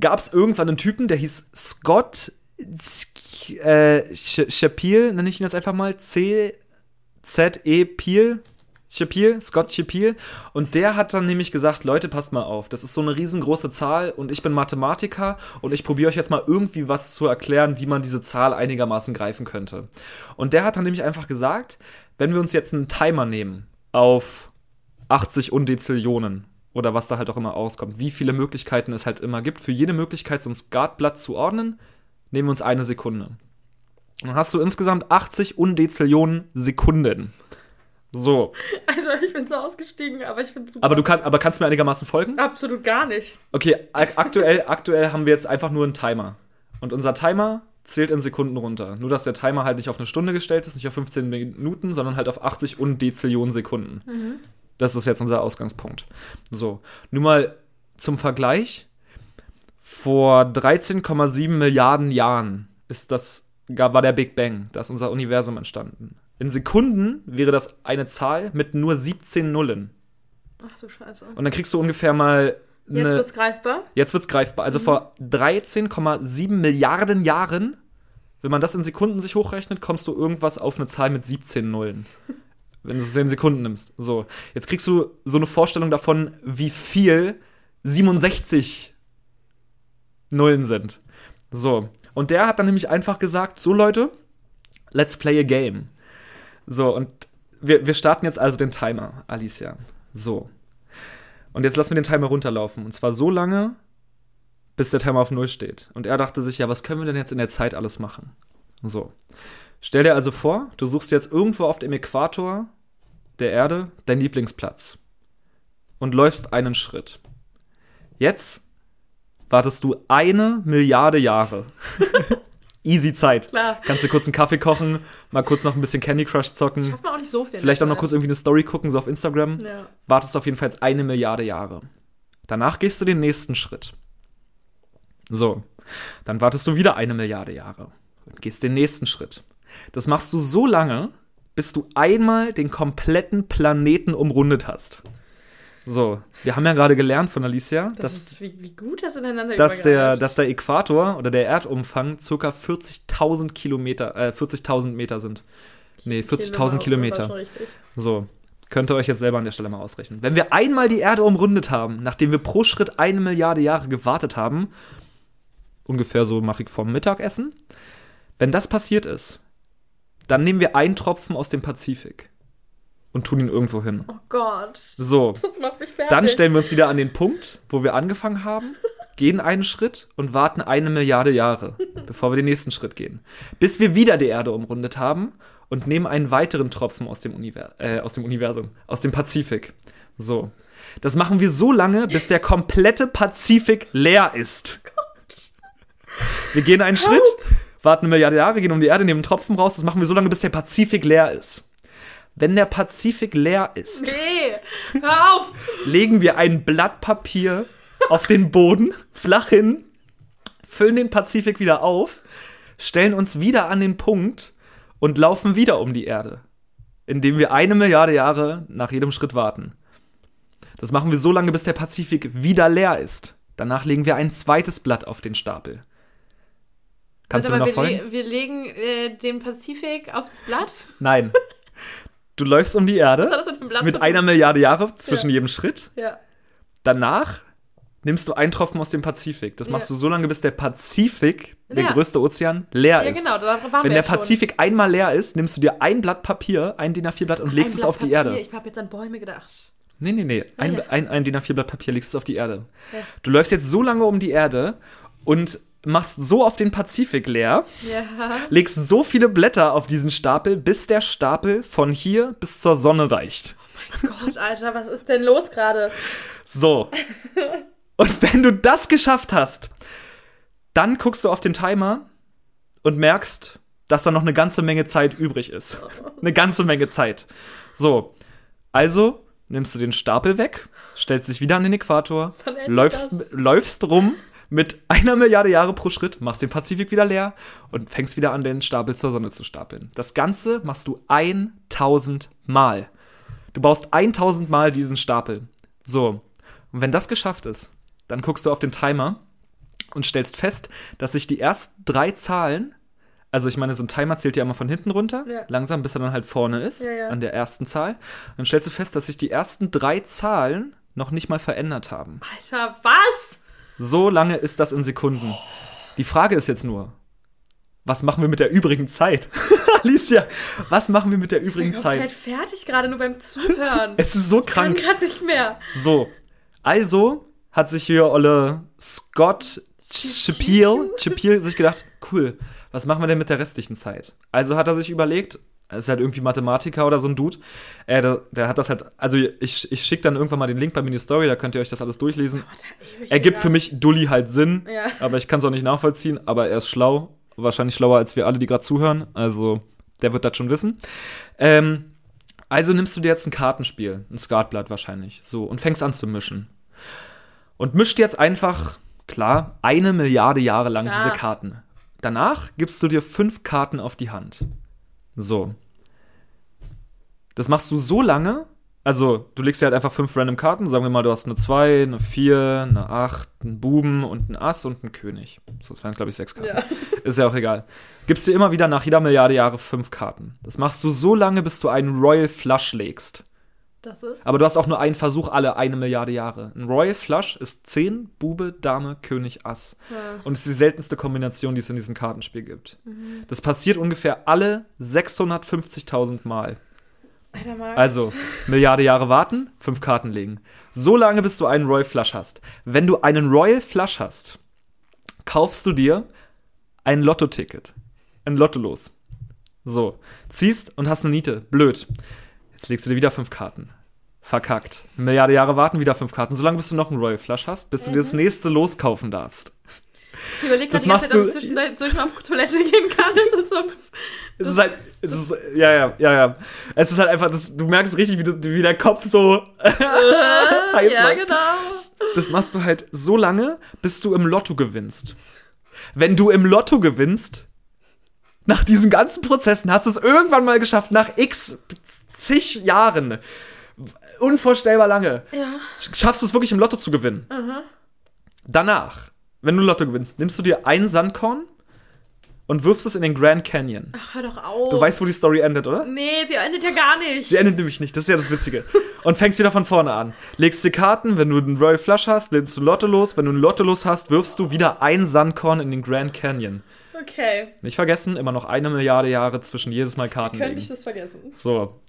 gab es irgendwann einen Typen, der hieß Scott äh, Shapil, nenne ich ihn jetzt einfach mal, C-Z-E Peel, Shapil, Scott Shapil. Und der hat dann nämlich gesagt, Leute, passt mal auf, das ist so eine riesengroße Zahl und ich bin Mathematiker und ich probiere euch jetzt mal irgendwie was zu erklären, wie man diese Zahl einigermaßen greifen könnte. Und der hat dann nämlich einfach gesagt, wenn wir uns jetzt einen Timer nehmen auf 80 Undezillionen oder was da halt auch immer auskommt, wie viele Möglichkeiten es halt immer gibt, für jede Möglichkeit so ein Skatblatt zu ordnen, nehmen wir uns eine Sekunde. Dann hast du insgesamt 80 Undezillionen Sekunden. So. Also ich bin so ausgestiegen, aber ich finde super. Aber du kann, aber kannst du mir einigermaßen folgen? Absolut gar nicht. Okay, aktuell, aktuell haben wir jetzt einfach nur einen Timer. Und unser Timer zählt in Sekunden runter. Nur, dass der Timer halt nicht auf eine Stunde gestellt ist, nicht auf 15 Minuten, sondern halt auf 80 Undezillionen Sekunden. Mhm. Das ist jetzt unser Ausgangspunkt. So, nur mal zum Vergleich. Vor 13,7 Milliarden Jahren ist das, war der Big Bang, da ist unser Universum entstanden. In Sekunden wäre das eine Zahl mit nur 17 Nullen. Ach du Scheiße. Und dann kriegst du ungefähr mal. Eine, jetzt wird's greifbar? Jetzt wird's greifbar. Also mhm. vor 13,7 Milliarden Jahren, wenn man das in Sekunden sich hochrechnet, kommst du irgendwas auf eine Zahl mit 17 Nullen. wenn du es in Sekunden nimmst. So. Jetzt kriegst du so eine Vorstellung davon, wie viel 67 Nullen sind. So. Und der hat dann nämlich einfach gesagt: So, Leute, let's play a game. So, und wir, wir starten jetzt also den Timer, Alicia. So. Und jetzt lassen wir den Timer runterlaufen. Und zwar so lange, bis der Timer auf Null steht. Und er dachte sich, ja, was können wir denn jetzt in der Zeit alles machen? So. Stell dir also vor, du suchst jetzt irgendwo auf dem Äquator der Erde deinen Lieblingsplatz und läufst einen Schritt. Jetzt wartest du eine Milliarde Jahre. easy Zeit. Klar. Kannst du kurz einen Kaffee kochen, mal kurz noch ein bisschen Candy Crush zocken. Schafft man auch nicht so viel. Vielleicht auch noch kurz irgendwie eine Story gucken, so auf Instagram. Ja. Wartest du auf jeden Fall eine Milliarde Jahre. Danach gehst du den nächsten Schritt. So. Dann wartest du wieder eine Milliarde Jahre. Und gehst den nächsten Schritt. Das machst du so lange, bis du einmal den kompletten Planeten umrundet hast. So, wir haben ja gerade gelernt von Alicia, das dass, ist, wie, wie, gut das ineinander dass der, dass der Äquator oder der Erdumfang ca. 40.000 Kilometer, äh, 40.000 Meter sind. Nee, 40.000 Kilometer. So, könnt ihr euch jetzt selber an der Stelle mal ausrechnen. Wenn wir einmal die Erde umrundet haben, nachdem wir pro Schritt eine Milliarde Jahre gewartet haben, ungefähr so mache ich vorm Mittagessen, wenn das passiert ist, dann nehmen wir einen Tropfen aus dem Pazifik und tun ihn irgendwo hin. Oh Gott. So. Das macht mich fertig. Dann stellen wir uns wieder an den Punkt, wo wir angefangen haben, gehen einen Schritt und warten eine Milliarde Jahre, bevor wir den nächsten Schritt gehen. Bis wir wieder die Erde umrundet haben und nehmen einen weiteren Tropfen aus dem, Univers äh, aus dem Universum, aus dem Pazifik. So. Das machen wir so lange, bis der komplette Pazifik leer ist. Gott. Wir gehen einen Help. Schritt, warten eine Milliarde Jahre, gehen um die Erde, nehmen einen Tropfen raus. Das machen wir so lange, bis der Pazifik leer ist. Wenn der Pazifik leer ist, nee, hör auf! legen wir ein Blatt Papier auf den Boden, flach hin, füllen den Pazifik wieder auf, stellen uns wieder an den Punkt und laufen wieder um die Erde, indem wir eine Milliarde Jahre nach jedem Schritt warten. Das machen wir so lange, bis der Pazifik wieder leer ist. Danach legen wir ein zweites Blatt auf den Stapel. Kannst also, du mir noch folgen? Wir, wir legen äh, den Pazifik auf das Blatt? Nein. Du läufst um die Erde mit, mit einer Milliarde Jahre zwischen ja. jedem Schritt. Ja. Danach nimmst du einen Tropfen aus dem Pazifik. Das machst ja. du so lange, bis der Pazifik, der größte Ozean, leer ist. Ja, genau, da waren Wenn der Pazifik schon. einmal leer ist, nimmst du dir ein Blatt Papier, ein DIN A4-Blatt und legst es auf Papier. die Erde. Ich habe jetzt an Bäume gedacht. Nee, nee, nee. Ein, ah, ein, ein DIN A4-Blatt Papier legst es auf die Erde. Du läufst jetzt so lange um die Erde und machst so auf den Pazifik leer, ja. legst so viele Blätter auf diesen Stapel, bis der Stapel von hier bis zur Sonne reicht. Oh mein Gott, Alter, was ist denn los gerade? So. Und wenn du das geschafft hast, dann guckst du auf den Timer und merkst, dass da noch eine ganze Menge Zeit übrig ist. Eine ganze Menge Zeit. So. Also nimmst du den Stapel weg, stellst dich wieder an den Äquator, läufst, läufst rum mit einer Milliarde Jahre pro Schritt, machst den Pazifik wieder leer und fängst wieder an, den Stapel zur Sonne zu stapeln. Das Ganze machst du 1000 Mal. Du baust 1000 Mal diesen Stapel. So. Und wenn das geschafft ist, dann guckst du auf den Timer und stellst fest, dass sich die ersten drei Zahlen, also ich meine, so ein Timer zählt ja immer von hinten runter, Ja. langsam, bis er dann halt vorne ist, Ja, ja. an der ersten Zahl. Dann stellst du fest, dass sich die ersten drei Zahlen noch nicht mal verändert haben. Alter, was? So lange ist das in Sekunden. Die Frage ist jetzt nur, was machen wir mit der übrigen Zeit? Alicia, was machen wir mit der übrigen Zeit? fertig gerade nur beim Zuhören. Es ist so kann krank. gerade nicht mehr. So, also hat sich hier Olle Scott Chapiel, sich gedacht, cool, was machen wir denn mit der restlichen Zeit? Also hat er sich überlegt, er ist halt irgendwie Mathematiker oder so ein Dude, äh, der, der hat das halt, also ich, ich schicke dann irgendwann mal den Link bei mir in die Story, da könnt ihr euch das alles durchlesen. Er ewig Ergibt für mich Dulli halt Sinn, Ja. aber ich kann es auch nicht nachvollziehen, aber er ist schlau, wahrscheinlich schlauer als wir alle, die gerade zuhören, also der wird das schon wissen. Ähm, also nimmst du dir jetzt ein Kartenspiel, ein Skatblatt wahrscheinlich, so, und fängst an zu mischen. Und mischt jetzt einfach, klar, eine Milliarde Jahre lang Klar. diese Karten. Danach gibst du dir fünf Karten auf die Hand. So. Das machst du so lange, also du legst dir halt einfach fünf random Karten, sagen wir mal, du hast eine 2, eine 4, eine 8, einen Buben und einen Ass und einen König. So, Das wären, glaube ich, sechs Karten. Ja. Ist ja auch egal. Gibst dir immer wieder nach jeder Milliarde Jahre fünf Karten. Das machst du so lange, bis du einen Royal Flush legst. Das ist. Aber du hast auch nur einen Versuch alle eine Milliarde Jahre. Ein Royal Flush ist 10, Bube, Dame, König, Ass. Ja. Und ist die seltenste Kombination, die es in diesem Kartenspiel gibt. Mhm. Das passiert ungefähr alle 650.000 Mal. Also, Milliarde Jahre warten, fünf Karten legen. So lange, bis du einen Royal Flush hast. Wenn du einen Royal Flush hast, kaufst du dir ein Lotto-Ticket. Ein Lotto los. So, ziehst und hast eine Niete. Blöd. Jetzt legst du dir wieder fünf Karten. Verkackt. Eine Milliarde Jahre warten, wieder fünf Karten. Solange bis du noch einen Royal Flush hast, bis du dir das nächste loskaufen darfst. ich überlege das gerade die ganze Zeit, ob ich du- zwischendurch mal auf die Toilette gehen kann. Das ist so. Es ist halt, es ist, ja, ja, ja, ja. Es ist halt einfach, das, du merkst richtig, wie, du, wie der Kopf so heiß ja, läuft. genau. Das machst du halt so lange, bis du im Lotto gewinnst. Wenn du im Lotto gewinnst, nach diesen ganzen Prozessen hast du es irgendwann mal geschafft, nach x zig Jahren, unvorstellbar lange, Ja. schaffst du es wirklich im Lotto zu gewinnen. Aha. Danach, wenn du Lotto gewinnst, nimmst du dir ein Sandkorn und wirfst es in den Grand Canyon. Ach, hör doch auf. Du weißt, wo die Story endet, oder? Nee, die endet ja gar nicht. Sie endet nämlich nicht, das ist ja das Witzige. Und fängst wieder von vorne an. Legst dir Karten, wenn du einen Royal Flush hast, legst du Lotto los. Wenn du ein Lotto los hast, wirfst du wieder ein Sandkorn in den Grand Canyon. Okay. Nicht vergessen, immer noch eine Milliarde Jahre zwischen jedes Mal Karten Könnte ich das vergessen. So.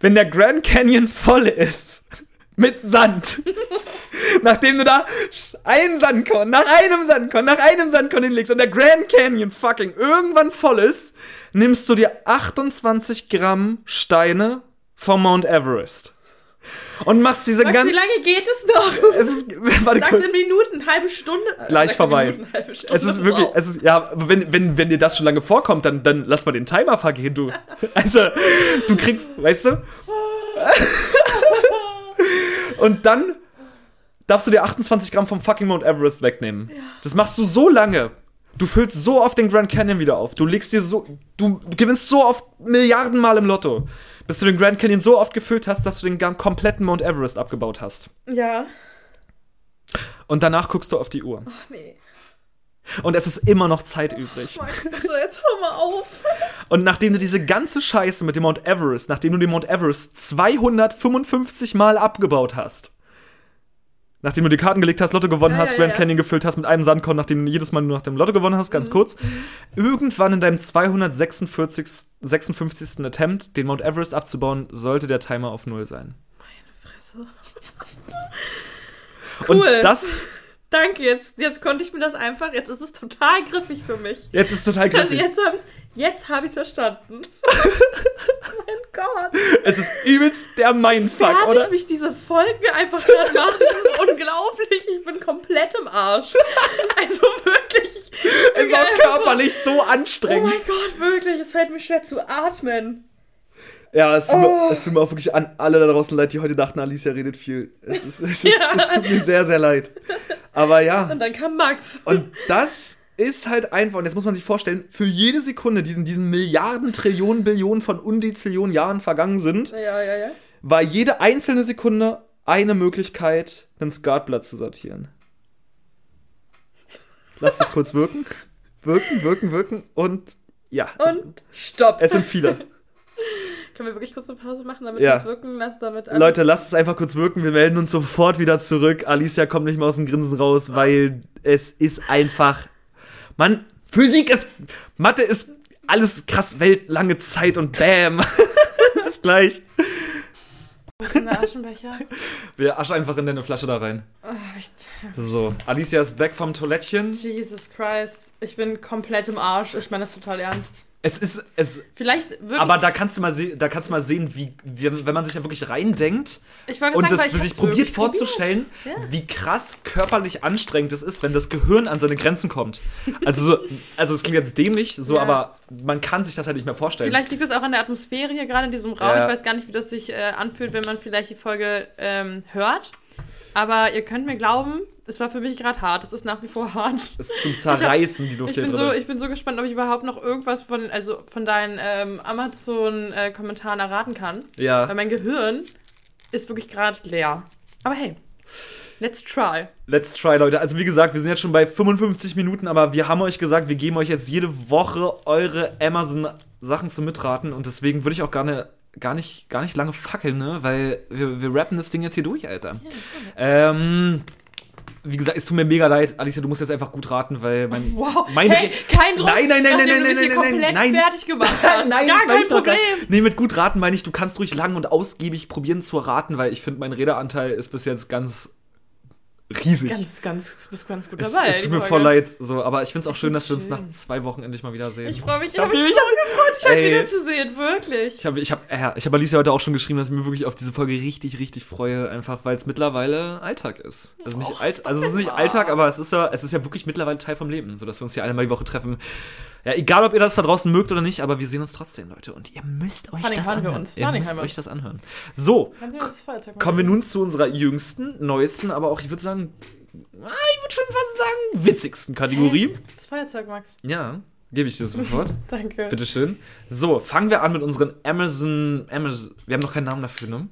Wenn der Grand Canyon voll ist mit Sand, nachdem du da ein Sandkorn nach einem Sandkorn nach einem Sandkorn hinlegst und der Grand Canyon fucking irgendwann voll ist, nimmst du dir 28 Gramm Steine vom Mount Everest und machst diese Max, ganz wie lange geht es noch? es ist warte Sagst kurz. in Minuten, halbe Stunde? Gleich Sagst in vorbei. Minuten, Stunde. Es ist wirklich, Wow. es ist, ja, wenn, wenn, wenn dir das schon lange vorkommt, dann, dann lass mal den Timer vergehen, du. Also, du kriegst, weißt du? Und dann darfst du dir 28 Gramm vom fucking Mount Everest wegnehmen. Das machst du so lange. Du füllst so oft den Grand Canyon wieder auf. Du legst dir so, du gewinnst so oft Milliarden Mal im Lotto, bis du den Grand Canyon so oft gefüllt hast, dass du den kompletten Mount Everest abgebaut hast. Ja. Und danach guckst du auf die Uhr. Ach nee. Und es ist immer noch Zeit übrig. Max, bitte, jetzt hör mal auf. Und nachdem du diese ganze Scheiße mit dem Mount Everest, nachdem du den Mount Everest 255 Mal abgebaut hast, nachdem du die Karten gelegt hast, Lotto gewonnen Ja, hast, ja, Grand ja. Canyon gefüllt hast mit einem Sandkorn, nachdem du jedes Mal nur nach dem Lotto gewonnen hast, Mhm, ganz kurz, irgendwann in deinem 246. 56. Attempt, den Mount Everest abzubauen, sollte der Timer auf Null sein. Fresse. Cool. Und das, Danke, jetzt, jetzt konnte ich mir das einfach, jetzt ist es total griffig für mich. jetzt ist total Also griffig. jetzt habe ich jetzt hab ich's verstanden. mein Gott. Es ist übelst der Mindfuck, Fertig oder? mich diese Folge einfach gerade macht. Das ist unglaublich. Ich bin komplett im Arsch. Also wirklich. Es ist auch körperlich so Oh anstrengend. mein Gott, wirklich. Es fällt mir schwer zu atmen. Ja, es tut, Oh. mir, es tut mir auch wirklich an alle da draußen leid, die heute dachten, Alicia redet viel. Es, ist, es, ist, Ja. es tut mir sehr, sehr leid. Aber ja, Und dann kam Max. und das ist halt einfach, und jetzt muss man sich vorstellen, für jede Sekunde, die in diesen Milliarden, Trillionen, Billionen von Undezillionen Jahren vergangen sind, Ja, ja, ja. war jede einzelne Sekunde eine Möglichkeit, ein Skatblatt zu sortieren. Lass das kurz wirken. Wirken, wirken, wirken und ja. Und stopp. es, es sind viele. Können wir wirklich kurz eine Pause machen, damit Ja. wir es wirken lassen? Damit Leute, lasst es einfach kurz wirken. Wir melden uns sofort wieder zurück. Alicia kommt nicht mehr aus dem Grinsen raus, weil es ist einfach. Mann, Physik ist. Mathe ist alles krass, weltlange Zeit und bam. Bis gleich. Wo ist denn der Aschenbecher? Wir aschen einfach in deine Flasche da rein. Oh, ich, So, Alicia ist back vom Toilettchen. Jesus Christ. Ich bin komplett im Arsch. Ich meine das total ernst. Es ist. Es, Vielleicht wirklich. aber da kannst du mal, se da kannst du mal sehen, wie, wie, wenn man sich da wirklich reindenkt und sagen, das sich probiert vorzustellen, probiert. Ja. wie krass körperlich anstrengend es ist, wenn das Gehirn an seine Grenzen kommt. Also, so, also es klingt jetzt dämlich, so, Ja. aber man kann sich das halt nicht mehr vorstellen. Vielleicht liegt es auch an der Atmosphäre hier gerade in diesem Raum. Ja. Ich weiß gar nicht, wie das sich äh, anfühlt, wenn man vielleicht die Folge ähm, hört. Aber ihr könnt mir glauben, es war für mich gerade hart. Es ist nach wie vor hart. Es ist zum Zerreißen, die Luft Ich hier bin, drin. so, ich bin so gespannt, ob ich überhaupt noch irgendwas von, also von deinen ähm, Amazon-Kommentaren erraten kann. Weil ja, mein Gehirn ist wirklich gerade leer. Aber hey, let's try. let's try, Leute. Also wie gesagt, wir sind jetzt schon bei 55 Minuten, aber wir haben euch gesagt, wir geben euch jetzt jede Woche eure Amazon-Sachen zum Mitraten und deswegen würde ich auch gar, ne, gar, nicht, gar nicht lange fackeln, ne? Weil wir, wir rappen das Ding jetzt hier durch, Alter. Ähm, wie gesagt, es tut mir mega leid, Alicia, du musst jetzt einfach gut raten, weil mein. Wow. Meine hey, kein Druck. Nein, nein, nein, nein, nein, nein, nein, komplett nein. fertig gemacht hast. Nein, gar kein Problem. Nee, mit gut raten meine ich, du kannst ruhig lang und ausgiebig probieren zu raten, weil ich finde, mein Redeanteil ist bis jetzt ganz riesig. Ganz, ganz, bist ganz gut es, dabei. es die tut mir voll leid, so, aber ich finde es auch schön, dass wir uns nach zwei Wochen endlich mal wiedersehen. Ich freue mich, ich habe mich mich- so gefreut, dich heute wiederzusehen, wirklich. Ich habe ich hab, äh, ich hab Alicia heute auch schon geschrieben, dass ich mir wirklich auf diese Folge richtig, richtig freue, einfach weil es mittlerweile Alltag ist. Also nicht Och, Alt, also es ist nicht. Alltag, aber es ist ja, es ist ja wirklich mittlerweile Teil vom Leben, so dass wir uns hier einmal die Woche treffen. Ja, egal ob ihr das da draußen mögt oder nicht, aber wir sehen uns trotzdem, Leute. Und ihr müsst euch allem das hören wir anhören. uns. Ihr müsst euch das anhören. So, kommen wir nun zu unserer jüngsten, neuesten, aber auch, ich würde sagen, ah, ich würde schon fast sagen, witzigsten Kategorie. Das Feuerzeug, Max. Ja, gebe ich dir sofort. Danke. Bitteschön. So, fangen wir an mit unseren Amazon, Amazon. Wir haben noch keinen Namen dafür, ne?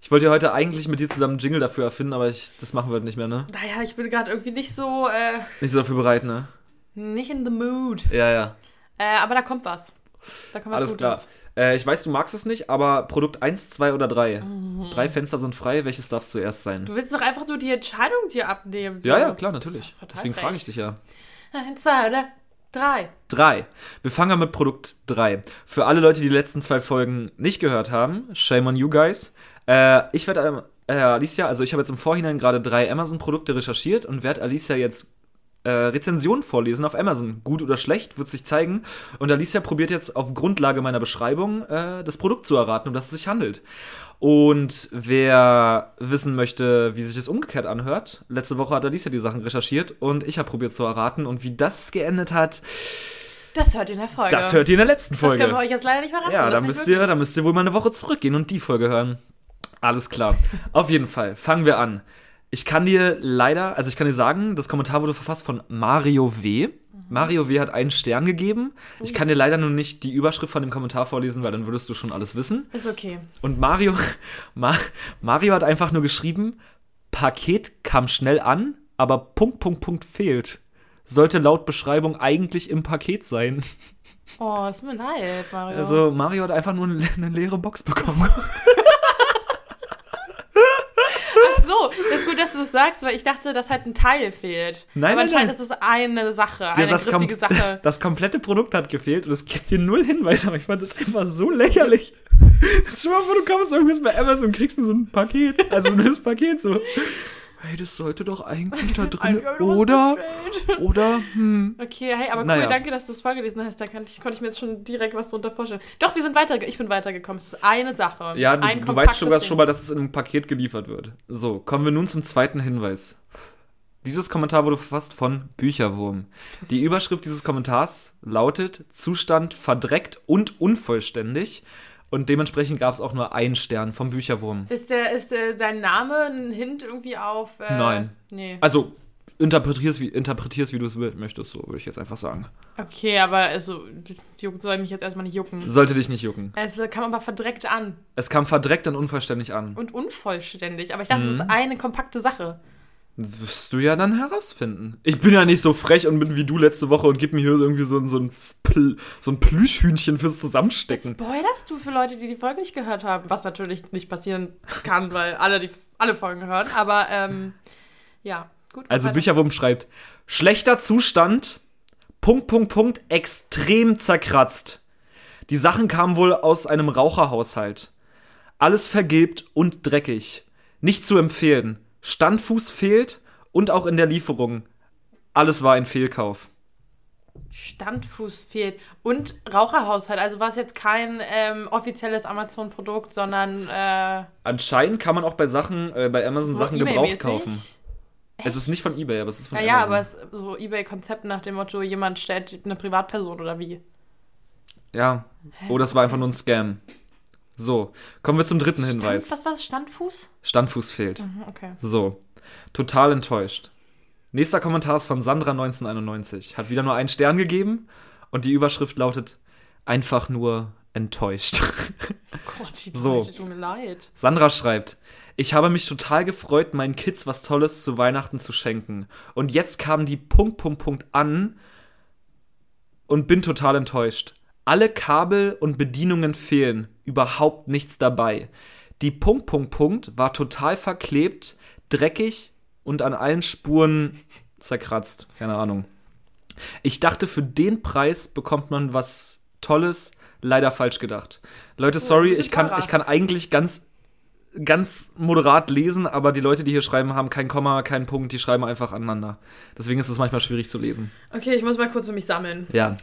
Ich wollte ja heute eigentlich mit dir zusammen einen Jingle dafür erfinden, aber ich, das machen wir heute nicht mehr, ne? Naja, ich bin gerade irgendwie nicht so, äh, Nicht so dafür bereit, ne? Nicht in the mood. Ja, ja. Äh, aber da kommt was. Da kommt was Alles Gutes. klar. Äh, ich weiß, du magst es nicht, aber Produkt 1, 2 oder 3. Drei Fenster sind frei, welches darf zuerst sein? Du willst doch einfach nur die Entscheidung dir abnehmen. ja, ja, klar, natürlich. Deswegen frage ich dich ja. Eins, zwei oder drei. 3. Wir fangen an mit Produkt 3. Für alle Leute, die die letzten zwei Folgen nicht gehört haben, shame on you guys. Äh, ich werde äh, Alicia, also ich habe jetzt im Vorhinein gerade drei Amazon-Produkte recherchiert und werde Alicia jetzt äh, Rezensionen vorlesen auf Amazon. Gut oder schlecht, wird sich zeigen. Und Alicia probiert jetzt auf Grundlage meiner Beschreibung äh, das Produkt zu erraten, um das es sich handelt. Und wer wissen möchte, wie sich das umgekehrt anhört, letzte Woche hat Alicia die Sachen recherchiert und ich habe probiert zu erraten. Und wie das geendet hat, Das hört ihr in der Folge. das hört ihr in der letzten Das Folge. können wir euch jetzt leider nicht verraten. Ja, das nicht müsst, ihr, dann müsst ihr wohl mal eine Woche zurückgehen und die Folge hören. Alles klar. Auf jeden Fall. Fangen wir an. Ich kann dir leider, also ich kann dir sagen, das Kommentar wurde verfasst von Mario W. Mario W. hat einen Stern gegeben. Ich kann dir leider nur nicht die Überschrift von dem Kommentar vorlesen, weil dann würdest du schon alles wissen. Ist okay. Und Mario, Ma, Mario hat einfach nur geschrieben, Paket kam schnell an, aber Punkt, Punkt, Punkt fehlt. Sollte laut Beschreibung eigentlich im Paket sein. Oh, das tut mir leid, Mario. Also Mario hat einfach nur eine leere Box bekommen. Ach so, ist gut, dass du es sagst, weil ich dachte, dass halt ein Teil fehlt. Nein, Aber nein, anscheinend nein. ist es eine Sache, eine das, griffige Sache. das, das komplette Produkt hat gefehlt und es gibt dir null Hinweise, aber ich fand das einfach so lächerlich. Das ist schon mal vor, du kommst irgendwas bei Amazon und kriegst nur so ein Paket, also das Paket so. Hey, das sollte doch eigentlich da drin, oder, oder, hm. Okay, hey, aber cool, Naja. danke, dass du es vorgelesen hast. Da kann ich, konnte ich mir jetzt schon direkt was drunter vorstellen. Doch, wir sind weiter, ich bin weitergekommen. Es ist eine Sache. Ja, du, du weißt schon, schon mal, dass es in einem Paket geliefert wird. So, kommen wir nun zum zweiten Hinweis. Dieses Kommentar wurde verfasst von Bücherwurm. Die Überschrift dieses Kommentars lautet Zustand verdreckt und unvollständig. Und dementsprechend gab es auch nur einen Stern vom Bücherwurm. Ist, der, ist der, sein Name ein Hint irgendwie auf. Äh, Nein. Nee. Also, interpretierst, wie, interpretierst, wie du es möchtest, so würde ich jetzt einfach sagen. Okay, aber also, juckt soll mich jetzt erstmal nicht jucken. Sollte dich nicht jucken. Es kam aber verdreckt an Es kam verdreckt und unvollständig an. und unvollständig. Aber ich dachte, es Mhm. ist eine kompakte Sache. Das wirst du ja dann herausfinden. Ich bin ja nicht so frech und bin wie du letzte Woche und gib mir hier irgendwie so, ein- so, ein, Pl so ein Plüschhühnchen fürs Zusammenstecken. Spoilerst du für Leute, die die Folge nicht gehört haben? Was natürlich nicht passieren kann, weil alle die alle Folgen hören. Aber ähm, ja, gut. Also. Bücherwurm schreibt, schlechter Zustand, Punkt, Punkt, Punkt, extrem zerkratzt. Die Sachen kamen wohl aus einem Raucherhaushalt. Alles vergilbt und dreckig. Nicht zu empfehlen. Standfuß fehlt und auch in der Lieferung. Alles war ein Fehlkauf. Standfuß fehlt. Und Raucherhaushalt. Also war es jetzt kein ähm, offizielles Amazon-Produkt, sondern äh, Anscheinend kann man auch bei Sachen, äh, bei Amazon so Sachen gebraucht kaufen. Es ist nicht von eBay, aber es ist von Ja, ja, Amazon. aber es ist so Ebay-Konzept nach dem Motto, jemand stellt eine Privatperson oder wie? ja. Oh, das war einfach nur ein Scam. So, kommen wir zum dritten Hinweis. Stand, was war das? Standfuß? Standfuß fehlt. Mhm, okay. So, total enttäuscht. Nächster Kommentar ist von Sandra1991. Hat wieder nur einen Stern gegeben und die Überschrift lautet einfach nur enttäuscht. Gott, die So. Leute, tut mir leid. Sandra schreibt, ich habe mich total gefreut, meinen Kids was Tolles zu Weihnachten zu schenken. Und jetzt kam die Punkt, Punkt, Punkt an und bin total enttäuscht. Alle Kabel und Bedienungen fehlen, überhaupt nichts dabei. Die Punkt, Punkt, Punkt war total verklebt, dreckig und an allen Spuren zerkratzt. Keine Ahnung. Ich dachte, für den Preis bekommt man was Tolles. Leider falsch gedacht. Leute, ist sorry, ich kann, ich kann eigentlich ganz ganz moderat lesen, aber die Leute, die hier schreiben, haben kein Komma, keinen Punkt, die schreiben einfach aneinander. Deswegen ist es manchmal schwierig zu lesen. Okay, ich muss mal kurz für mich sammeln. Ja.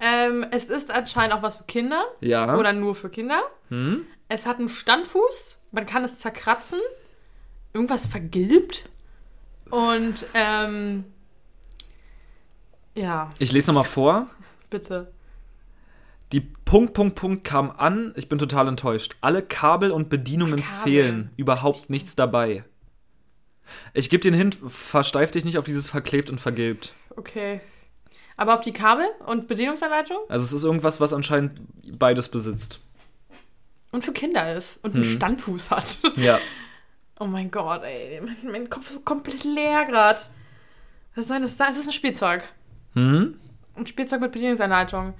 Ähm, es ist anscheinend auch was für Kinder Ja. oder nur für Kinder. hm? Es hat einen Standfuß, man kann es zerkratzen, irgendwas vergilbt und ähm, ja, Ich lese nochmal vor. bitte. Die Punkt, Punkt, Punkt kam an. Ich bin total enttäuscht. Alle Kabel und Bedienungen Kabel. fehlen. Überhaupt nichts dabei. Ich gebe den Hint, versteif dich nicht auf dieses verklebt und vergilbt. Okay. Aber auf die Kabel und Bedienungsanleitung Also es ist irgendwas, was anscheinend beides besitzt. und für Kinder ist und einen Hm. Standfuß hat. Ja. Oh mein Gott, ey, mein, mein Kopf ist komplett leer gerade. Was soll das sein? Es ist ein Spielzeug. Hm? Ein Spielzeug mit Bedienungsanleitung.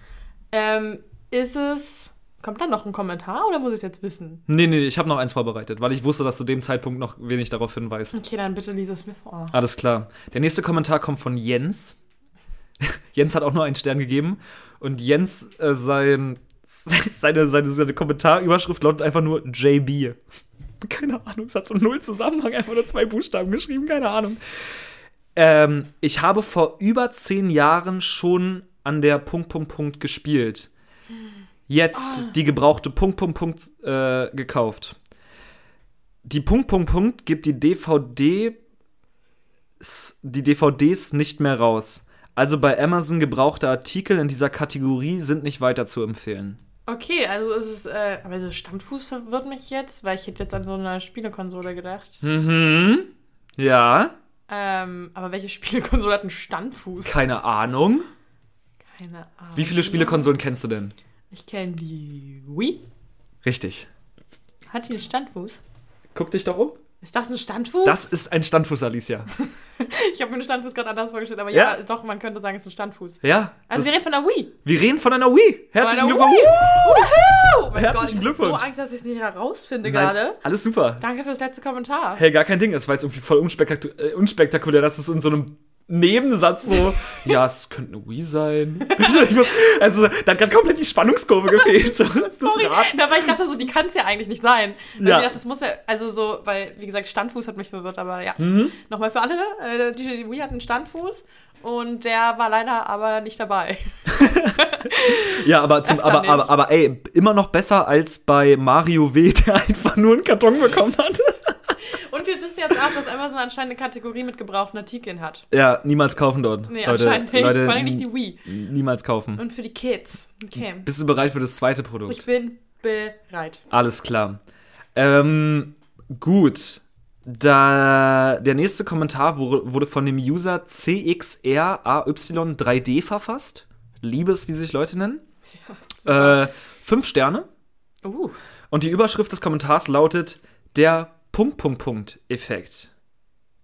Ähm, ist es. Kommt da noch ein Kommentar oder muss ich es jetzt wissen? Nee, nee, ich habe noch eins vorbereitet, weil ich wusste, dass du dem Zeitpunkt noch wenig darauf hinweist. Okay, dann bitte lies es mir vor. Alles klar. Der nächste Kommentar kommt von Jens. Jens hat auch nur einen Stern gegeben. Und Jens, äh, sein, seine, seine, seine Kommentarüberschrift lautet einfach nur JB. Keine Ahnung, es hat so null Zusammenhang, einfach nur zwei Buchstaben geschrieben, keine Ahnung. Ähm, ich habe vor über zehn Jahren schon an der Punkt, Punkt, Punkt gespielt. Jetzt die gebrauchte Punkt, Punkt, Punkt äh, gekauft. Die Punkt, Punkt, Punkt gibt die DVD die DVDs nicht mehr raus. Also bei Amazon gebrauchte Artikel in dieser Kategorie sind nicht weiter zu empfehlen. Okay, also ist es. Äh, aber so Standfuß verwirrt mich jetzt, weil ich hätte jetzt an so eine Spielekonsole gedacht. Mhm. Ja. Ähm, aber welche Spielekonsole hat einen Standfuß? Keine Ahnung. Keine Ahnung. Wie viele Spielekonsolen kennst du denn? Ich kenne die Wii. Richtig. Hat die einen Standfuß? Guck dich doch um. Ist das ein Standfuß? Das ist ein Standfuß, Alicia. ich habe mir einen Standfuß gerade anders vorgestellt, aber ja. Ja. doch, man könnte sagen, es ist ein Standfuß. Ja. Also das- wir reden von der Wii. wir reden von einer Wii. Herzlichen einer Glückwunsch. Oh Herzlichen Gott, ich hab Glückwunsch. so Angst, dass ich es nicht herausfinde gerade. Alles super. Danke fürs letzte Kommentar. Hey, gar kein Ding. Es war jetzt irgendwie voll äh, unspektakulär, dass es in so einem Nebensatz so, ja, es könnte eine Wii sein. also, also, da hat gerade komplett die Spannungskurve gefehlt. So, das Sorry, Raten. da war ich dachte so, die kann es ja eigentlich nicht sein. Weil Ja. ich dachte, das muss ja, also so, weil, wie gesagt, Standfuß hat mich verwirrt, aber ja. Mhm. Nochmal für alle, äh, die, die Wii hat einen Standfuß und der war leider aber nicht dabei. Ja, aber, zum, aber, aber, aber ey, immer noch besser als bei Mario W., der einfach nur einen Karton bekommen hat. Und wir wissen jetzt auch, dass Amazon anscheinend eine Kategorie mit gebrauchten Artikeln hat. Ja, niemals kaufen dort. Nee, Leute, anscheinend nicht. Leute, Vor allem nicht die Wii. Niemals kaufen. Und für die Kids. Okay. Bist du bereit für das zweite Produkt? Ich bin bereit. Alles klar. Ähm, gut. Da, der nächste Kommentar wurde, von dem User CXRAY3D verfasst. Liebe es, wie sich Leute nennen. Äh, fünf Sterne. Uh. Und die Überschrift des Kommentars lautet der Punkt, Punkt, Punkt Effekt.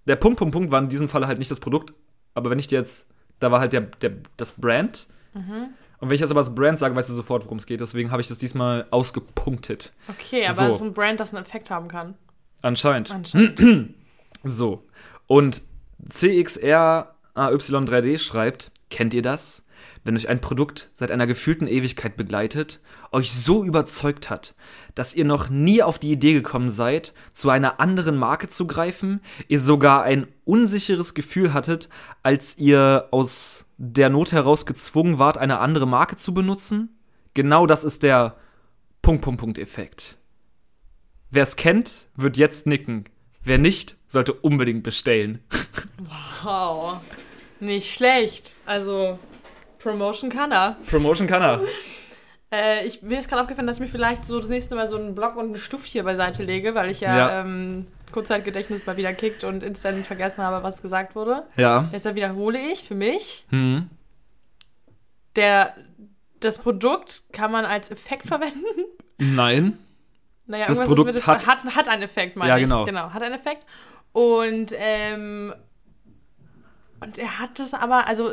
Der Punkt, Punkt, Punkt war in diesem Falle halt nicht das Produkt, aber wenn ich dir jetzt, da war halt der, der, das Brand. Mhm. Und wenn ich jetzt aber das Brand sage, weißt du sofort, worum es geht. Deswegen habe ich das diesmal ausgepunktet. Okay, aber So. es ist ein Brand, das einen Effekt haben kann. Anscheinend. Anscheinend. So. Und CXRAY3D schreibt, kennt ihr das? Wenn euch ein Produkt seit einer gefühlten Ewigkeit begleitet, euch so überzeugt hat, dass ihr noch nie auf die Idee gekommen seid, zu einer anderen Marke zu greifen, ihr sogar ein unsicheres Gefühl hattet, als ihr aus der Not heraus gezwungen wart, eine andere Marke zu benutzen? Genau das ist der Punkt, Punkt, Punkt Effekt. Wer es kennt, wird jetzt nicken. Wer nicht, sollte unbedingt bestellen. Wow. Nicht schlecht. Also, Promotion kann er. Promotion kann er. Äh, ich, mir ist gerade aufgefallen, dass ich mir vielleicht so das nächste Mal so einen Block und einen Stift hier beiseite lege, weil ich ja, Ja. Ähm, Kurzzeitgedächtnis mal wieder kickt und instant vergessen habe, was gesagt wurde. Ja. Deshalb wiederhole ich für mich, Hm. der, das Produkt kann man als Effekt verwenden. Nein. Naja, Das irgendwas Produkt ist hat- hat, hat einen Effekt, meine Ja, ich. genau. Genau, hat einen Effekt. Und, ähm, und er hat es aber, also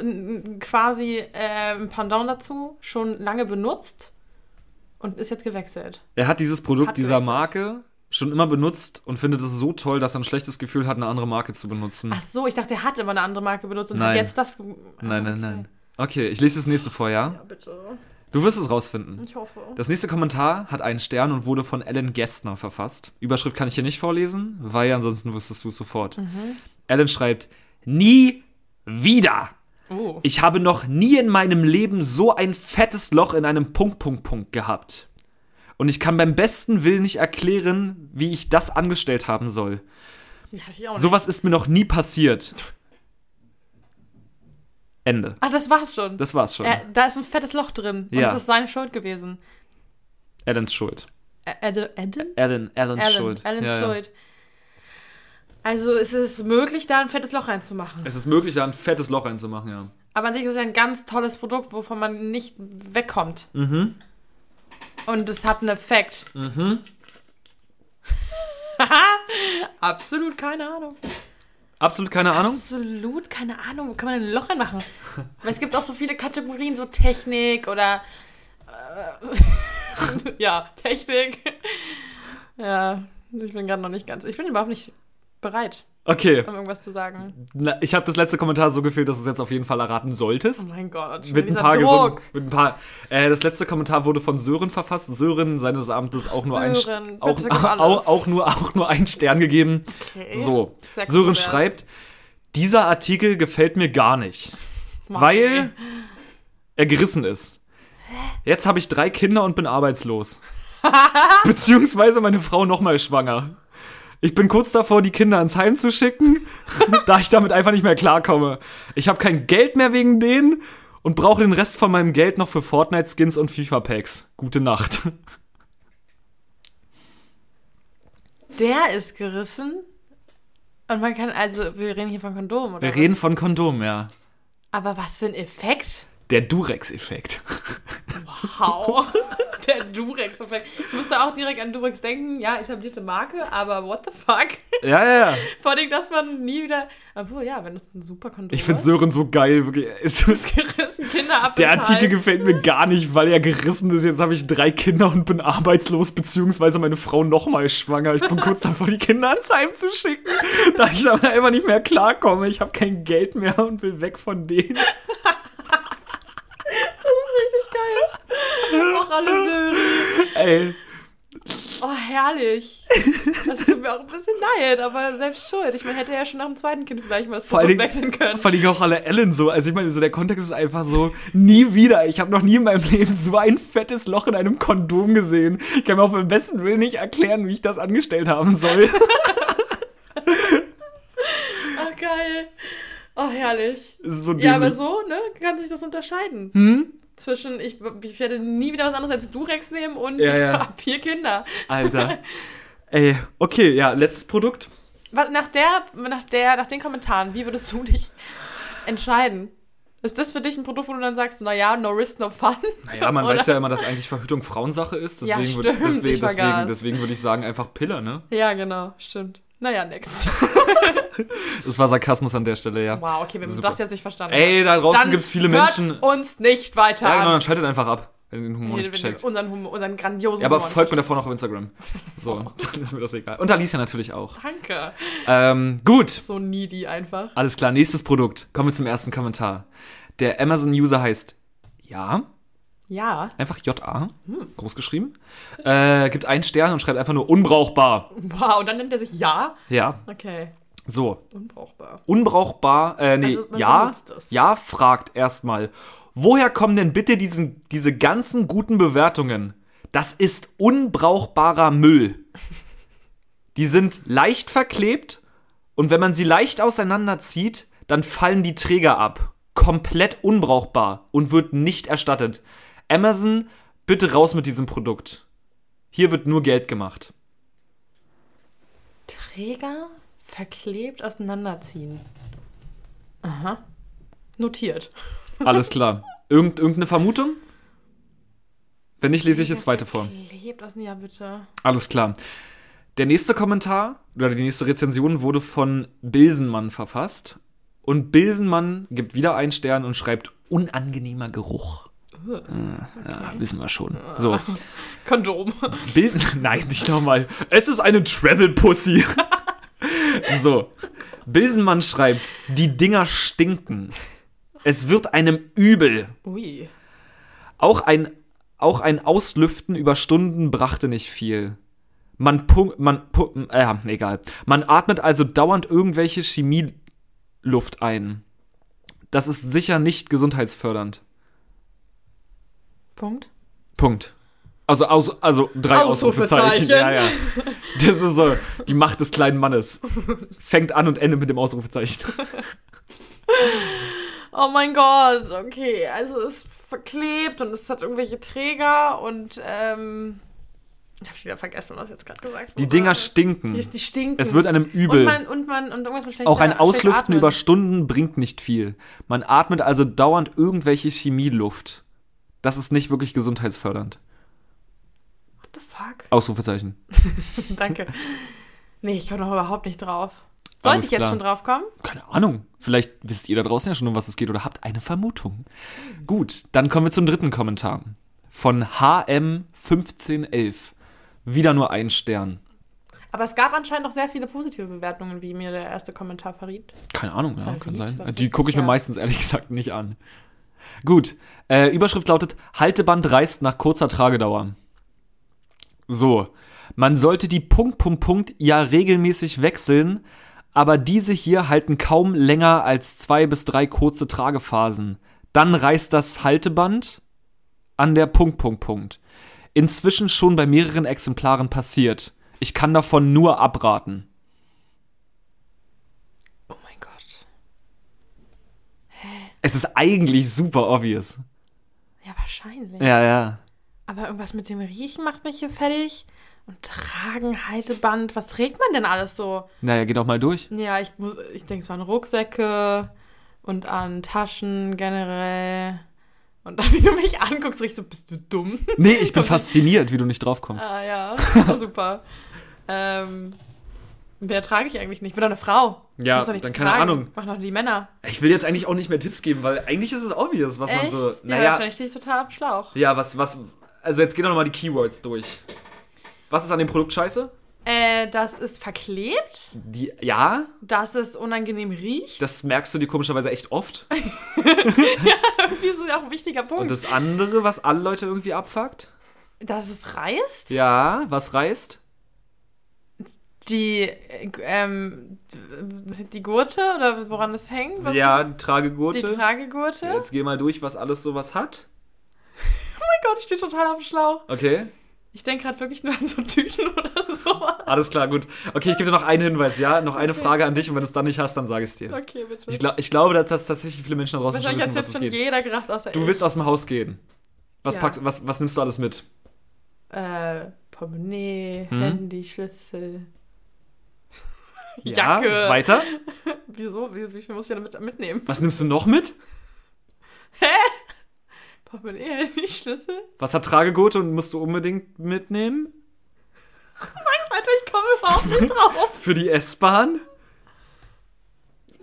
quasi äh, ein Pendant dazu, schon lange benutzt und ist jetzt gewechselt. Er hat dieses Produkt Hat dieser gewechselt. Marke schon immer benutzt und findet es so toll, dass er ein schlechtes Gefühl hat, eine andere Marke zu benutzen. Ach so, ich dachte, er hat immer eine andere Marke benutzt und Nein. hat jetzt das. ge- nein, nein, okay. nein. Okay, ich lese das nächste vor, ja? Ja, bitte. Du wirst es rausfinden. Ich hoffe. Das nächste Kommentar hat einen Stern und wurde von Ellen Gestner verfasst. Überschrift kann ich hier nicht vorlesen, weil ansonsten wüsstest du es sofort. Ellen schreibt: Nie wieder! Oh. Ich habe noch nie in meinem Leben so ein fettes Loch in einem Punkt, Punkt, Punkt gehabt. Und ich kann beim besten Willen nicht erklären, wie ich das angestellt haben soll. Ja. Sowas ist mir noch nie passiert. Ende. Ach, das war's schon. Das war's schon. Er, da ist ein fettes Loch drin. Und Ja. es ist seine Schuld gewesen. Allens Schuld. Eden? Alan, Allens Alan, Schuld. Alans Ja, ja. Also es ist möglich, da ein fettes Loch reinzumachen. Es ist möglich, da ein fettes Loch reinzumachen, ja. Aber an sich ist es ja ein ganz tolles Produkt, wovon man nicht wegkommt. Mhm. Und es hat einen Effekt. Mhm. Absolut keine Ahnung. Absolut keine Ahnung. Absolut keine Ahnung. Wo kann man denn ein Loch reinmachen? Weil es gibt auch so viele Kategorien, so Technik oder. Äh, ja, Technik. Ja, ich bin gerade noch nicht ganz. Ich bin überhaupt nicht bereit, Okay. um irgendwas zu sagen. Na, ich habe das letzte Kommentar so gefehlt, dass du es jetzt auf jeden Fall erraten solltest. Oh mein Gott, Mit ein paar Druck. mit ein paar. Äh, das letzte Kommentar wurde von Sören verfasst. Sören seines Amtes auch nur ein Sören, auch, gib alles. auch, auch nur auch nur ein Stern gegeben. Okay. So, Sehr Sören schreibt, dieser Artikel gefällt mir gar nicht, Mann, weil er gerissen ist. Jetzt habe ich drei Kinder und bin arbeitslos. Beziehungsweise meine Frau nochmal schwanger. Ich bin kurz davor, die Kinder ins Heim zu schicken, da ich damit einfach nicht mehr klarkomme. Ich habe kein Geld mehr wegen denen und brauche den Rest von meinem Geld noch für Fortnite-Skins und FIFA-Packs. Gute Nacht. Der ist gerissen. Und man kann, also, wir reden hier von Kondom, oder? Wir was? reden von Kondom, ja. Aber was für ein Effekt? Der Durex-Effekt. Wow. Der Durex-Effekt. Ich musste auch direkt an Durex denken. Ja, etablierte Marke, aber what the fuck? Ja, ja, ja. Vor allem, dass man nie wieder. Obwohl, ja, wenn das ein super Kondom Ich finde ist. Sören so geil. Wirklich. Es ist- gerissen Kinder ab. Der Artikel gefällt mir gar nicht, weil er gerissen ist. Jetzt habe ich drei Kinder und bin arbeitslos, beziehungsweise meine Frau nochmal schwanger. Ich bin kurz davor, die Kinder ans Heim zu schicken, da ich damit einfach nicht mehr klarkomme. Ich habe kein Geld mehr und will weg von denen. Geil. Auch alle Söhne. Ey, Oh, herrlich. Das tut mir auch ein bisschen leid, aber selbst schuld. Ich meine, hätte ja schon nach dem zweiten Kind vielleicht mal das Produkt wechseln können. vor allem auch alle Ellen so. Also ich meine, so der Kontext ist einfach so, nie wieder. Ich habe noch nie in meinem Leben so ein fettes Loch in einem Kondom gesehen. Ich kann mir auch beim besten Willen nicht erklären, wie ich das angestellt haben soll. Ach, geil. Oh, herrlich. So Ja, aber so, ne, kann sich das unterscheiden. Hm? Zwischen, ich, ich werde nie wieder was anderes als Durex nehmen und Ja, ich ja. habe vier Kinder. Alter. Ey, okay, ja, letztes Produkt. Was, nach, der, nach, der, nach den Kommentaren, wie würdest du dich entscheiden? Ist das für dich ein Produkt, wo du dann sagst, naja, no risk, no fun? Naja, man Oder? weiß ja immer, dass eigentlich Verhütung Frauensache ist. Ja, Deswegen, würd- stimmt, deswegen, ich deswegen, vergaß. deswegen würde ich sagen, einfach Pille, ne? Ja, genau, stimmt. Naja, next. Das war Sarkasmus an der Stelle, ja. Wow, okay, wenn du das jetzt nicht verstanden Ey, hast. da draußen dann gibt's viele hört Menschen- uns nicht weiter Ja, genau, an. dann schaltet einfach ab, wenn ihr den Humor nicht checkt. unseren, Humor, unseren grandiosen Ja, aber Humor folgt mir davor noch auf Instagram. So, dann ist mir das egal. Und Alicia natürlich auch. Danke. Ähm, gut. So needy einfach. Alles klar, nächstes Produkt. Kommen wir zum ersten Kommentar. Der Amazon-User heißt Ja, Ja. einfach J-A, groß geschrieben. Äh, gibt einen Stern und schreibt einfach nur unbrauchbar. Wow, und dann nennt er sich Ja. Ja, Okay. so. Unbrauchbar. Unbrauchbar, äh, nee, Also ja, ja, fragt erstmal, woher kommen denn bitte diesen, diese ganzen guten Bewertungen? Das ist unbrauchbarer Müll. Die sind leicht verklebt und wenn man sie leicht auseinanderzieht, dann fallen die Träger ab. Komplett unbrauchbar und wird nicht erstattet. Amazon, bitte raus mit diesem Produkt. Hier wird nur Geld gemacht. Träger verklebt auseinanderziehen. Aha. Notiert. Alles klar. Irgend, irgendeine Vermutung? Wenn nicht, lese ich das zweite vor. Verklebt aus ja bitte. Alles klar. Der nächste Kommentar oder die nächste Rezension wurde von Bilsenmann verfasst. Und Bilsenmann gibt wieder einen Stern und schreibt unangenehmer Geruch. Äh, Ja, wissen wir schon. So. Kondom. Bil Nein, nicht nochmal. Es ist eine Travel Pussy. so. Bilsenmann schreibt, die Dinger stinken. Es wird einem übel. Ui. Auch ein, auch ein Auslüften über Stunden brachte nicht viel. Man punk, man, pu- äh, egal. Man atmet also dauernd irgendwelche Chemieluft ein. Das ist sicher nicht gesundheitsfördernd. Punkt. Punkt. Also, aus, also drei Ausrufezeichen. Ausrufezeichen. Ja, ja. Das ist so die Macht des kleinen Mannes. Fängt an und endet mit dem Ausrufezeichen. Oh mein Gott, okay. Also es ist verklebt und es hat irgendwelche Träger und ähm. Ich hab schon wieder vergessen, was jetzt gerade gesagt wurde. Die Dinger stinken. Die, die stinken. Es wird einem übel. Und man, und man, und irgendwas mit schlechter, Auch ein Auslüften über Stunden bringt nicht viel. Man atmet also dauernd irgendwelche Chemieluft. Das ist nicht wirklich gesundheitsfördernd. What the fuck? Ausrufezeichen. Danke. Nee, ich komme noch überhaupt nicht drauf. Sollte Alles ich jetzt klar. schon drauf kommen? Keine Ahnung. Vielleicht wisst ihr da draußen ja schon, um was es geht oder habt eine Vermutung. Gut, dann kommen wir zum dritten Kommentar. Von HM1511. Wieder nur ein Stern. Aber es gab anscheinend noch sehr viele positive Bewertungen, wie mir der erste Kommentar verriet. Keine Ahnung, ja, Verriet, kann sein. Die gucke ich mir ja. meistens ehrlich gesagt nicht an. Gut, äh, Überschrift lautet: Halteband reißt nach kurzer Tragedauer. So, man sollte die Punkt, Punkt, Punkt ja regelmäßig wechseln, aber diese hier halten kaum länger als zwei bis drei kurze Tragephasen. Dann reißt das Halteband an der Punkt, Punkt, Punkt. Inzwischen schon bei mehreren Exemplaren passiert. Ich kann davon nur abraten. Oh mein Gott. Es ist eigentlich super obvious. Ja, wahrscheinlich. Ja, ja. Aber irgendwas mit dem Riechen macht mich hier fertig. Und Tragen, Halteband, was trägt man denn alles so? Naja, geh doch mal durch. Ja, ich muss, ich denke so an Rucksäcke und an Taschen generell. Und dann, wie du mich anguckst, ich so, bist du dumm? Nee, ich bin fasziniert, wie du nicht drauf kommst. ah ja, super. ähm, wer trage ich eigentlich nicht? Ich bin doch eine Frau. Ja, Muss doch nichts dann keine tragen. Ahnung. Mach doch die Männer. Ich will jetzt eigentlich auch nicht mehr Tipps geben, weil eigentlich ist es obvious, was man Echt? so. ja, Naja, wahrscheinlich stehe ich total am Schlauch. ja, was, was. Also jetzt geh doch nochmal die Keywords durch. Was ist an dem Produkt scheiße? Äh, das ist verklebt, Die, ja, dass es unangenehm riecht. das merkst du dir komischerweise echt oft. Irgendwie ist es ja auch ein wichtiger Und Punkt. das andere, was alle Leute irgendwie abfuckt? dass es reißt. Ja, was reißt? Die, äh, ähm, die Gurte oder woran das hängt? Was Ja, die Die Tragegurte. Tragegurte? Jetzt geh mal durch, was alles sowas hat. Oh mein Gott, ich stehe total auf dem Schlauch. Okay. Ich denke gerade wirklich nur an so Tüten oder so. Alles klar, gut. Okay, ich gebe dir noch einen Hinweis, ja? Noch eine Frage an dich und wenn du es dann nicht hast, dann sage ich es dir. Okay, bitte. Ich, glaub, ich glaube, dass, dass tatsächlich viele Menschen da draußen schon Wahrscheinlich wissen, hat was jetzt schon geht. jeder gedacht, außer Du willst aus dem Haus gehen. Was, Ja. packst, was, was nimmst du alles mit? Äh, Portemonnaie, Hm? Handy, Schlüssel. Ja, Jacke. weiter. Wieso? Wie, wie viel muss ich denn mit, mitnehmen? Was nimmst du noch mit? Portemonnaie, die Schlüssel? Was hat Tragegurte und musst du unbedingt mitnehmen? Alter, ich komme überhaupt nicht drauf. Für die S-Bahn?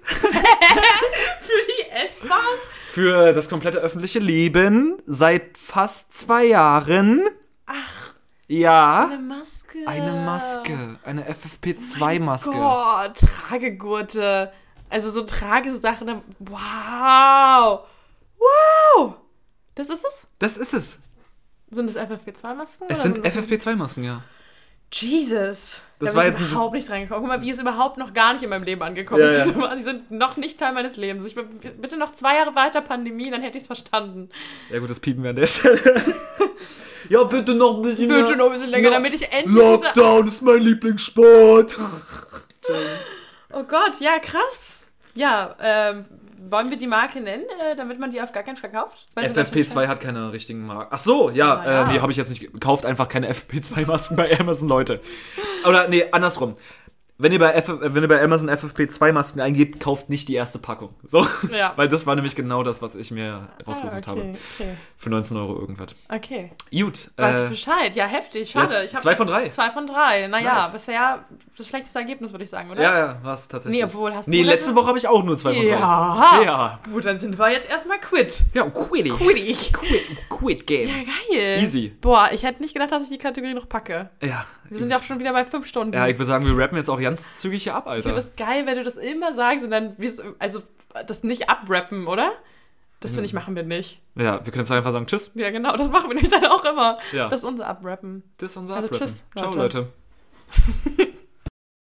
Für die S-Bahn? Für das komplette öffentliche Leben seit fast zwei Jahren. Ach. Ja. Eine Maske. Eine Maske. Eine FFP2-Maske. Gott, Tragegurte. Also so Tragesachen. Wow. Wow. Das ist es? Das ist es. Sind das FFP2-Masken? Es sind FFP2-Masken, ja. Jesus. Das da war bin ich jetzt überhaupt nicht dran gekommen. Guck mal, wie es überhaupt noch gar nicht in meinem Leben angekommen Ja, ist. ja. Die sind noch nicht Teil meines Lebens. Ich bin, bitte noch zwei Jahre weiter Pandemie, dann hätte ich es verstanden. Ja gut, das piepen wir an der Stelle. ja, bitte noch ein bisschen Bitte noch ein bisschen länger, No- damit ich endlich. Lockdown ist mein Lieblingssport. Oh Gott, ja, krass. Ja, ähm, wollen wir die Marke nennen, äh, damit man die auf gar keinen verkauft? Weil sie natürlich FFP2 hat keine richtigen Marken. Ach so, ja, Naja. äh, nee, habe ich jetzt nicht. Kauft einfach keine FFP2-Masken bei Amazon, Leute. Oder nee, andersrum. Wenn ihr bei, F wenn ihr bei Amazon FFP2-Masken eingebt, kauft nicht die erste Packung. So. Ja. Weil das war nämlich genau das, was ich mir rausgesucht ah, habe. okay, okay, Für 19 Euro irgendwas. okay. Gut. Weiß ich Äh, Bescheid. Ja, heftig. Schade. Ich zwei von drei. Zwei von drei. Naja, Nice. bisher das schlechteste Ergebnis, würde ich sagen, oder? ja, ja, war es tatsächlich. Nee, obwohl, hast du Nee, letzte letzte- Woche habe ich auch nur zwei von drei. Ja. Ja. Gut, dann sind wir jetzt erstmal quit. Ja, Quitty. Quitty. Quit, quit Game. Ja, geil. Easy. Boah, ich hätte nicht gedacht, dass ich die Kategorie noch packe. Ja. Wir sind ja auch schon wieder bei fünf Stunden. Ja, ich würde sagen, wir rappen jetzt auch ganz zügig hier ab, ich Alter. finde das geil, wenn du das immer sagst und dann, also, das nicht abrappen, oder? Das finde ich, machen wir nicht. Ja, wir können jetzt einfach sagen Tschüss. Ja, genau, das machen wir nicht dann auch immer. Ja. Das ist unser Abrappen. Das ist unser Also Abrappen. tschüss, Ciao, Leute. Leute.